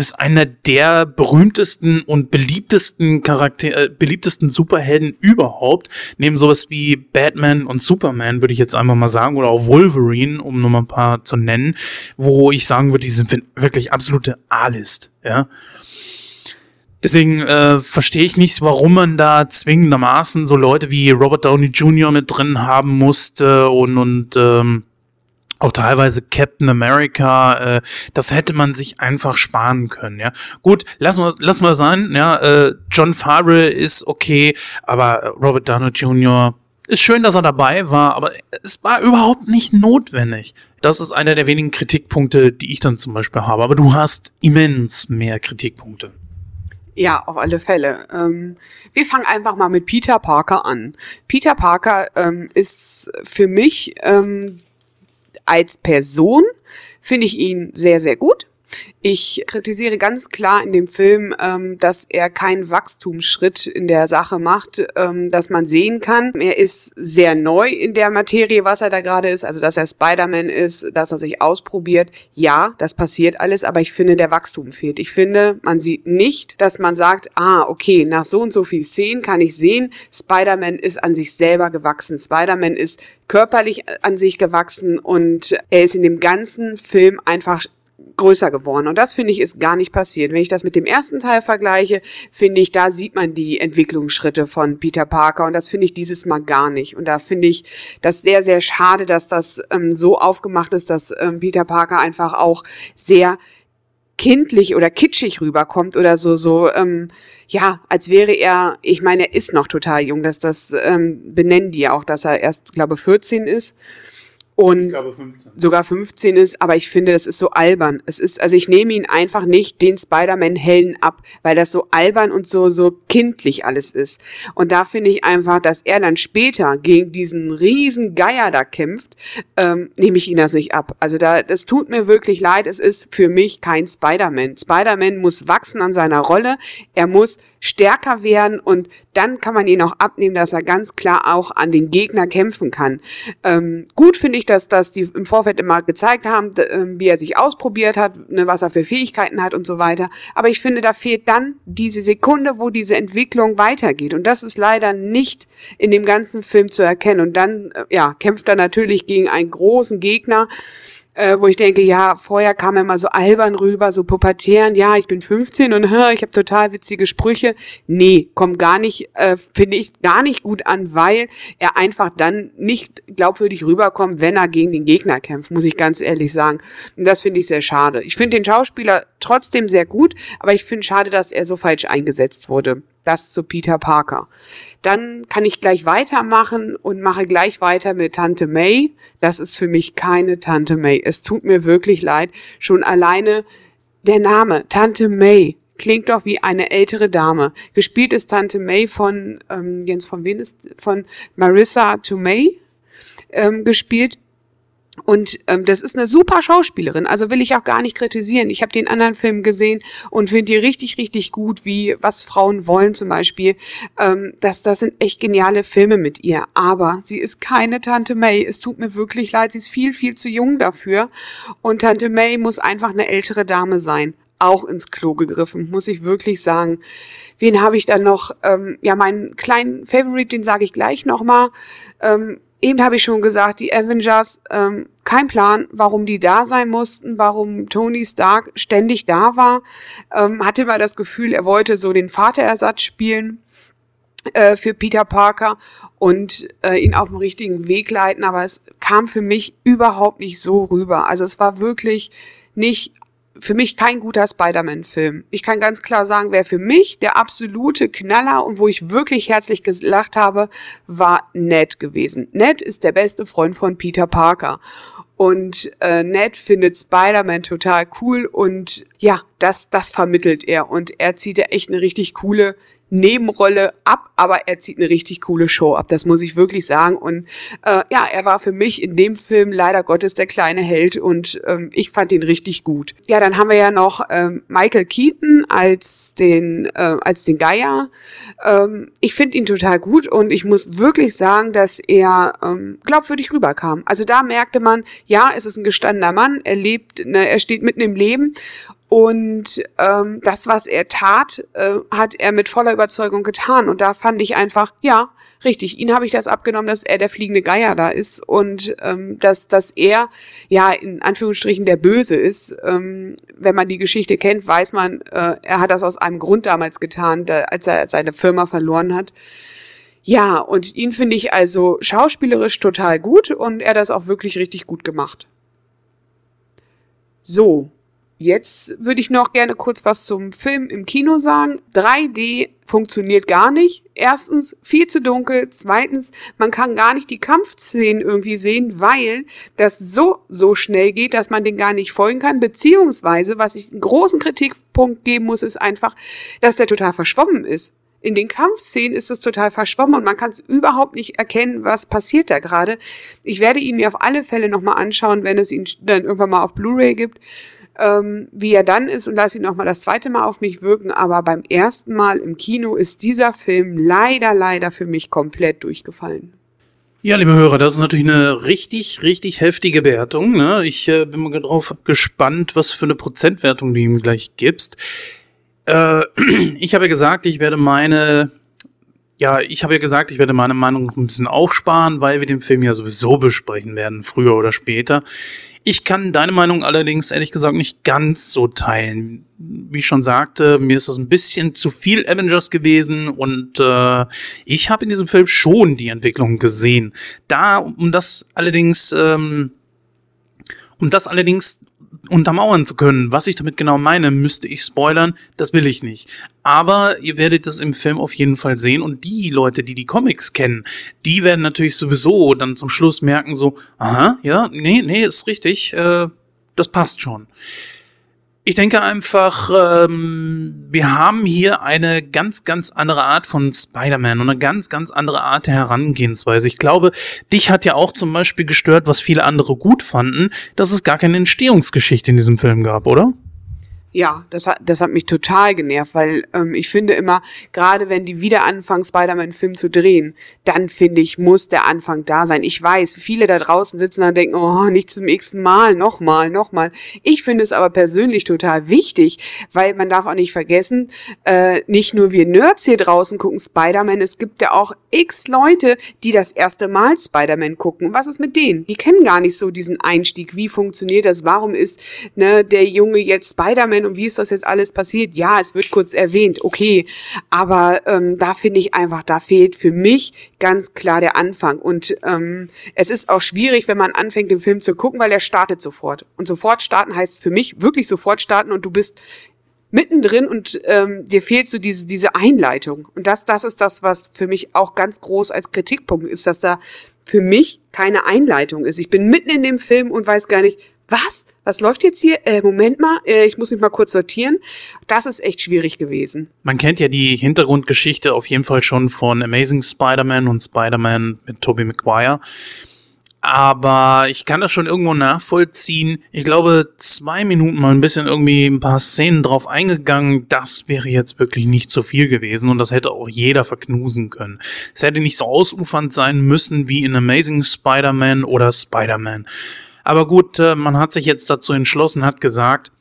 ist einer der berühmtesten und beliebtesten Charakter, äh, beliebtesten Superhelden überhaupt. Neben sowas wie Batman und Superman würde ich jetzt einfach mal sagen, oder auch Wolverine, um nur mal ein paar zu nennen, wo ich sagen würde, die sind wirklich absolute A-List, ja. Deswegen äh, verstehe ich nicht, warum man da zwingendermaßen so Leute wie Robert Downey Jr. mit drin haben musste und, und ähm, auch teilweise Captain America, äh, das hätte man sich einfach sparen können, ja. Gut, lassen wir, lassen wir sein, ja, äh, John Favre ist okay, aber Robert Downey Jr. ist schön, dass er dabei war, aber es war überhaupt nicht notwendig. Das ist einer der wenigen Kritikpunkte, die ich dann zum Beispiel habe, aber du hast immens mehr Kritikpunkte. Ja, auf alle Fälle. Ähm, wir fangen einfach mal mit Peter Parker an. Peter Parker ähm, ist für mich ähm, als Person finde ich ihn sehr, sehr gut. Ich kritisiere ganz klar in dem Film, ähm, dass er keinen Wachstumsschritt in der Sache macht, ähm, dass man sehen kann. Er ist sehr neu in der Materie, was er da gerade ist, also dass er Spider-Man ist, dass er sich ausprobiert. Ja, das passiert alles, aber ich finde, der Wachstum fehlt. Ich finde, man sieht nicht, dass man sagt, ah, okay, nach so und so viel Szenen kann ich sehen, Spider-Man ist an sich selber gewachsen. Spider-Man ist körperlich an sich gewachsen und er ist in dem ganzen Film einfach größer geworden. Und das finde ich ist gar nicht passiert. Wenn ich das mit dem ersten Teil vergleiche, finde ich, da sieht man die Entwicklungsschritte von Peter Parker. Und das finde ich dieses Mal gar nicht. Und da finde ich das sehr, sehr schade, dass das ähm, so aufgemacht ist, dass ähm, Peter Parker einfach auch sehr kindlich oder kitschig rüberkommt oder so, so, ähm, ja, als wäre er, ich meine, er ist noch total jung, dass das ähm, benennen die auch, dass er erst, glaube 14 ist und glaube 15. sogar 15 ist, aber ich finde, das ist so albern. Es ist, also ich nehme ihn einfach nicht den Spider-Man-Helden ab, weil das so albern und so, so kindlich alles ist. Und da finde ich einfach, dass er dann später gegen diesen riesen Geier da kämpft, ähm, nehme ich ihn das nicht ab. Also da, das tut mir wirklich leid. Es ist für mich kein Spider-Man. Spider-Man muss wachsen an seiner Rolle. Er muss stärker werden und dann kann man ihn auch abnehmen, dass er ganz klar auch an den Gegner kämpfen kann. Ähm, gut finde ich, dass, dass die im Vorfeld immer gezeigt haben, äh, wie er sich ausprobiert hat, ne, was er für Fähigkeiten hat und so weiter. Aber ich finde, da fehlt dann diese Sekunde, wo diese Entwicklung weitergeht. Und das ist leider nicht in dem ganzen Film zu erkennen. Und dann, äh, ja, kämpft er natürlich gegen einen großen Gegner, äh, wo ich denke, ja, vorher kam er mal so albern rüber, so pubertären, ja, ich bin 15 und hä, ich habe total witzige Sprüche. Nee, kommt gar nicht, äh, finde ich gar nicht gut an, weil er einfach dann nicht glaubwürdig rüberkommt, wenn er gegen den Gegner kämpft, muss ich ganz ehrlich sagen. Und das finde ich sehr schade. Ich finde den Schauspieler trotzdem sehr gut, aber ich finde schade, dass er so falsch eingesetzt wurde. Das zu Peter Parker. Dann kann ich gleich weitermachen und mache gleich weiter mit Tante May. Das ist für mich keine Tante May. Es tut mir wirklich leid. Schon alleine der Name Tante May klingt doch wie eine ältere Dame. Gespielt ist Tante May von ähm, Jens von wen ist von Marissa Tomei ähm, gespielt. Und ähm, das ist eine super Schauspielerin, also will ich auch gar nicht kritisieren. Ich habe den anderen Film gesehen und finde die richtig, richtig gut, wie Was Frauen wollen zum Beispiel. Ähm, das, das sind echt geniale Filme mit ihr. Aber sie ist keine Tante May. Es tut mir wirklich leid, sie ist viel, viel zu jung dafür. Und Tante May muss einfach eine ältere Dame sein. Auch ins Klo gegriffen, muss ich wirklich sagen. Wen habe ich dann noch? Ähm, ja, meinen kleinen Favorite, den sage ich gleich nochmal. Ähm, Eben habe ich schon gesagt, die Avengers, ähm, kein Plan, warum die da sein mussten, warum Tony Stark ständig da war. Ähm, hatte mal das Gefühl, er wollte so den Vaterersatz spielen äh, für Peter Parker und äh, ihn auf den richtigen Weg leiten, aber es kam für mich überhaupt nicht so rüber. Also es war wirklich nicht für mich kein guter Spider-Man-Film. Ich kann ganz klar sagen, wer für mich der absolute Knaller und wo ich wirklich herzlich gelacht habe, war Ned gewesen. Ned ist der beste Freund von Peter Parker. Und äh, Ned findet Spider-Man total cool und ja, das, das vermittelt er. Und er zieht ja echt eine richtig coole Nebenrolle ab, aber er zieht eine richtig coole Show ab. Das muss ich wirklich sagen. Und äh, ja, er war für mich in dem Film leider Gottes der kleine Held und ähm, ich fand ihn richtig gut. Ja, dann haben wir ja noch ähm, Michael Keaton als den äh, als den Geier. Ähm, ich finde ihn total gut und ich muss wirklich sagen, dass er ähm, glaubwürdig rüberkam. Also da merkte man, ja, es ist ein gestandener Mann, er lebt, ne, er steht mitten im Leben und ähm, das, was er tat, äh, hat er mit voller Überzeugung getan. Und da fand ich einfach, ja, richtig, ihn habe ich das abgenommen, dass er der fliegende Geier da ist und ähm, dass, dass er, ja, in Anführungsstrichen der Böse ist. Ähm, wenn man die Geschichte kennt, weiß man, äh, er hat das aus einem Grund damals getan, da, als er seine Firma verloren hat. Ja, und ihn finde ich also schauspielerisch total gut und er hat das auch wirklich richtig gut gemacht. So, Jetzt würde ich noch gerne kurz was zum Film im Kino sagen. 3D funktioniert gar nicht. Erstens, viel zu dunkel. Zweitens, man kann gar nicht die Kampfszenen irgendwie sehen, weil das so, so schnell geht, dass man den gar nicht folgen kann. Beziehungsweise, was ich einen großen Kritikpunkt geben muss, ist einfach, dass der total verschwommen ist. In den Kampfszenen ist es total verschwommen und man kann es überhaupt nicht erkennen, was passiert da gerade. Ich werde ihn mir auf alle Fälle nochmal anschauen, wenn es ihn dann irgendwann mal auf Blu-ray gibt ähm, wie er dann ist und lass ihn noch mal das zweite Mal auf mich wirken. Aber beim ersten Mal im Kino ist dieser Film leider, leider für mich komplett durchgefallen. Ja, liebe Hörer, das ist natürlich eine richtig, richtig heftige Wertung. Ne? Ich äh, bin mal drauf gespannt, was für eine Prozentwertung du ihm gleich gibst. Äh, ich habe ja gesagt, ich werde meine ja, ich habe ja gesagt, ich werde meine Meinung noch ein bisschen aufsparen, weil wir den Film ja sowieso besprechen werden, früher oder später. Ich kann deine Meinung allerdings ehrlich gesagt nicht ganz so teilen. Wie ich schon sagte, mir ist das ein bisschen zu viel Avengers gewesen und äh, ich habe in diesem Film schon die Entwicklung gesehen. Da, um das allerdings, ähm, um das allerdings untermauern zu können, was ich damit genau meine, müsste ich spoilern. Das will ich nicht. Aber ihr werdet es im Film auf jeden Fall sehen und die Leute, die die Comics kennen, die werden natürlich sowieso dann zum Schluss merken so, aha, ja, nee, nee, ist richtig, äh, das passt schon. Ich denke einfach, ähm, wir haben hier eine ganz, ganz andere Art von Spider-Man und eine ganz, ganz andere Art der Herangehensweise. Ich glaube, dich hat ja auch zum Beispiel gestört, was viele andere gut fanden, dass es gar keine Entstehungsgeschichte in diesem Film gab, oder? Ja, das hat, das hat mich total genervt, weil ähm, ich finde immer, gerade wenn die wieder anfangen, Spider-Man-Film zu drehen, dann finde ich, muss der Anfang da sein. Ich weiß, viele da draußen sitzen und denken, oh, nicht zum x Mal, nochmal, nochmal. Ich finde es aber persönlich total wichtig, weil man darf auch nicht vergessen, äh, nicht nur wir Nerds hier draußen gucken Spider-Man, es gibt ja auch x Leute, die das erste Mal Spider-Man gucken. Was ist mit denen? Die kennen gar nicht so diesen Einstieg. Wie funktioniert das? Warum ist ne, der Junge jetzt Spider-Man? Sein und wie ist das jetzt alles passiert? Ja, es wird kurz erwähnt, okay, aber ähm, da finde ich einfach, da fehlt für mich ganz klar der Anfang. Und ähm, es ist auch schwierig, wenn man anfängt, den Film zu gucken, weil er startet sofort. Und sofort starten heißt für mich wirklich sofort starten und du bist mittendrin und ähm, dir fehlt so diese diese Einleitung. Und das das ist das was für mich auch ganz groß als Kritikpunkt ist dass da für mich keine Einleitung ist. Ich bin mitten in dem Film und weiß gar nicht was? Was läuft jetzt hier? Äh, Moment mal, äh, ich muss mich mal kurz sortieren. Das ist echt schwierig gewesen. Man kennt ja die Hintergrundgeschichte auf jeden Fall schon von Amazing Spider-Man und Spider-Man mit Tobey Maguire. Aber ich kann das schon irgendwo nachvollziehen. Ich glaube, zwei Minuten mal ein bisschen irgendwie ein paar Szenen drauf eingegangen, das wäre jetzt wirklich nicht zu viel gewesen und das hätte auch jeder verknusen können. Es hätte nicht so ausufernd sein müssen wie in Amazing Spider-Man oder Spider-Man. Aber gut, äh, man hat sich jetzt dazu entschlossen, hat gesagt,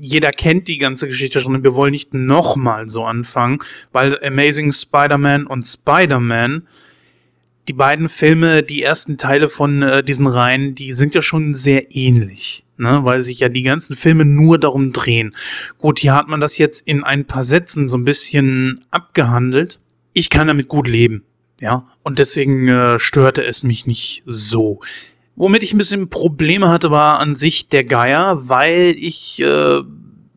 jeder kennt die ganze Geschichte schon und wir wollen nicht nochmal so anfangen, weil Amazing Spider-Man und Spider-Man, die beiden Filme, die ersten Teile von äh, diesen Reihen, die sind ja schon sehr ähnlich, ne, weil sich ja die ganzen Filme nur darum drehen. Gut, hier hat man das jetzt in ein paar Sätzen so ein bisschen abgehandelt. Ich kann damit gut leben, ja, und deswegen äh, störte es mich nicht so. Womit ich ein bisschen Probleme hatte, war an sich der Geier, weil ich, äh,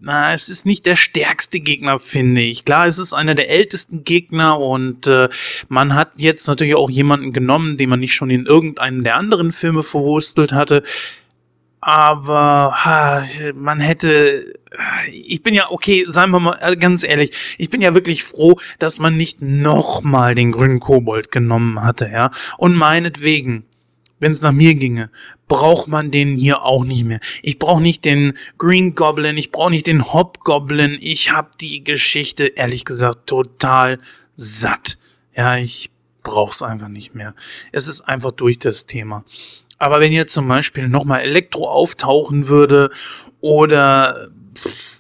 na, es ist nicht der stärkste Gegner, finde ich. Klar, es ist einer der ältesten Gegner und äh, man hat jetzt natürlich auch jemanden genommen, den man nicht schon in irgendeinem der anderen Filme verwurstelt hatte. Aber ha, man hätte, ich bin ja, okay, sagen wir mal äh, ganz ehrlich, ich bin ja wirklich froh, dass man nicht nochmal den grünen Kobold genommen hatte, ja. Und meinetwegen, wenn es nach mir ginge, braucht man den hier auch nicht mehr. Ich brauche nicht den Green Goblin, ich brauche nicht den Hobgoblin. Ich habe die Geschichte ehrlich gesagt total satt. Ja, ich brauch's einfach nicht mehr. Es ist einfach durch das Thema. Aber wenn jetzt zum Beispiel nochmal Elektro auftauchen würde oder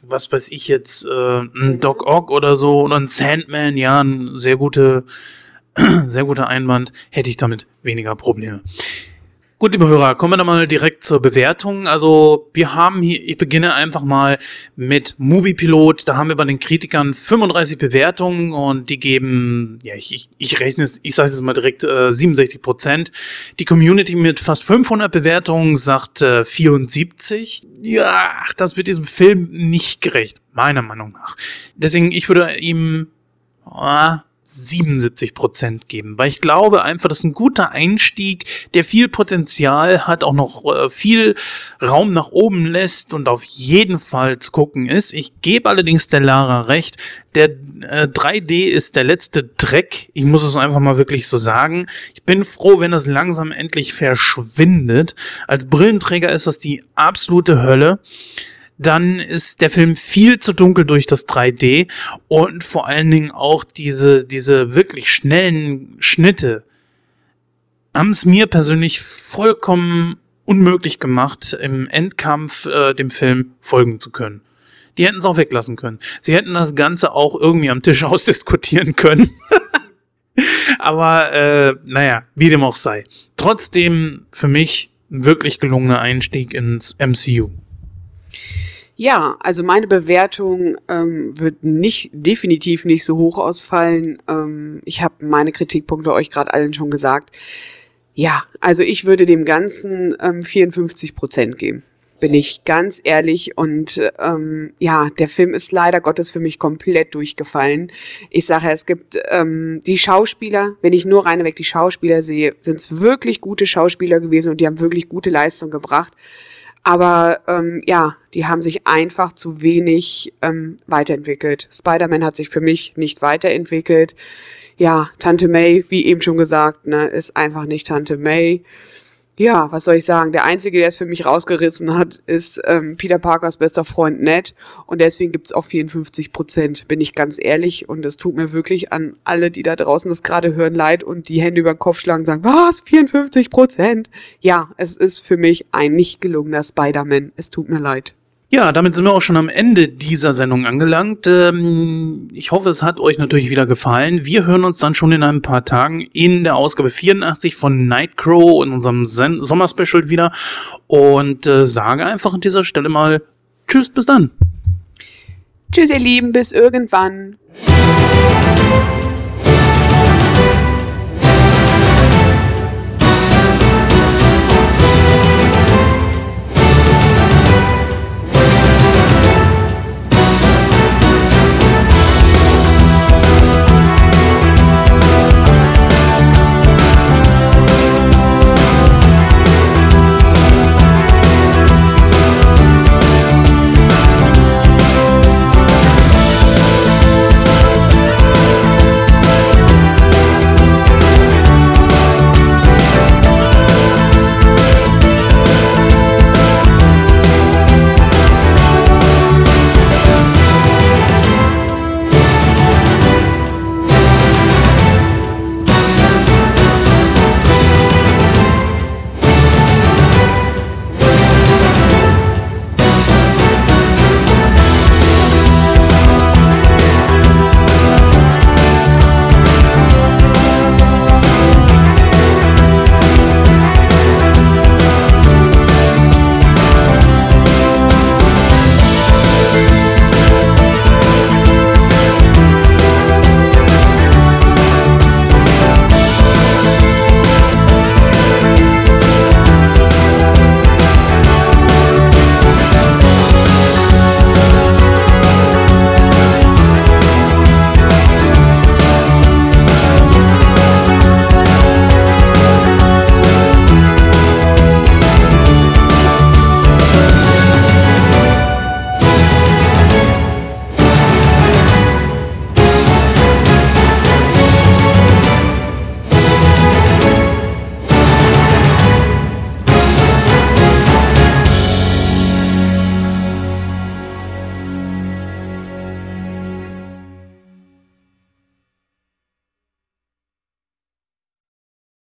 was weiß ich jetzt, äh, ein Doc Ock oder so oder ein Sandman, ja, ein sehr gute, sehr guter Einwand, hätte ich damit weniger Probleme. Gut, liebe Hörer, kommen wir dann mal direkt zur Bewertung. Also wir haben hier, ich beginne einfach mal mit Moviepilot. Da haben wir bei den Kritikern 35 Bewertungen und die geben, ja, ich, ich, ich rechne es, ich sage jetzt mal direkt, äh, 67 Prozent. Die Community mit fast 500 Bewertungen sagt äh, 74. Ja, das wird diesem Film nicht gerecht, meiner Meinung nach. Deswegen, ich würde ihm... Äh, 77 Prozent geben, weil ich glaube einfach, das ist ein guter Einstieg, der viel Potenzial hat, auch noch äh, viel Raum nach oben lässt und auf jeden Fall zu gucken ist. Ich gebe allerdings der Lara recht, der äh, 3D ist der letzte Dreck. Ich muss es einfach mal wirklich so sagen. Ich bin froh, wenn das langsam endlich verschwindet. Als Brillenträger ist das die absolute Hölle. Dann ist der Film viel zu dunkel durch das 3D und vor allen Dingen auch diese, diese wirklich schnellen Schnitte haben es mir persönlich vollkommen unmöglich gemacht, im Endkampf äh, dem Film folgen zu können. Die hätten es auch weglassen können. Sie hätten das Ganze auch irgendwie am Tisch ausdiskutieren können. Aber äh, naja, wie dem auch sei. Trotzdem für mich ein wirklich gelungener Einstieg ins MCU. Ja, also meine Bewertung ähm, wird nicht definitiv nicht so hoch ausfallen. Ähm, ich habe meine Kritikpunkte euch gerade allen schon gesagt. Ja, also ich würde dem Ganzen ähm, 54 Prozent geben. Bin ich ganz ehrlich und ähm, ja, der Film ist leider Gottes für mich komplett durchgefallen. Ich sage, es gibt ähm, die Schauspieler, wenn ich nur reinweg die Schauspieler sehe, sind es wirklich gute Schauspieler gewesen und die haben wirklich gute Leistung gebracht. Aber ähm, ja, die haben sich einfach zu wenig ähm, weiterentwickelt. Spider-Man hat sich für mich nicht weiterentwickelt. Ja, Tante May, wie eben schon gesagt, ne, ist einfach nicht Tante May ja, was soll ich sagen? Der Einzige, der es für mich rausgerissen hat, ist ähm, Peter Parkers bester Freund Ned. Und deswegen gibt's auch 54 Prozent, bin ich ganz ehrlich. Und es tut mir wirklich an alle, die da draußen das gerade hören, leid und die Hände über den Kopf schlagen und sagen, was, 54 Prozent? Ja, es ist für mich ein nicht gelungener Spider-Man. Es tut mir leid. Ja, damit sind wir auch schon am Ende dieser Sendung angelangt. Ähm, ich hoffe, es hat euch natürlich wieder gefallen. Wir hören uns dann schon in ein paar Tagen in der Ausgabe 84 von Nightcrow in unserem Sommerspecial wieder und äh, sage einfach an dieser Stelle mal Tschüss, bis dann. Tschüss, ihr Lieben, bis irgendwann.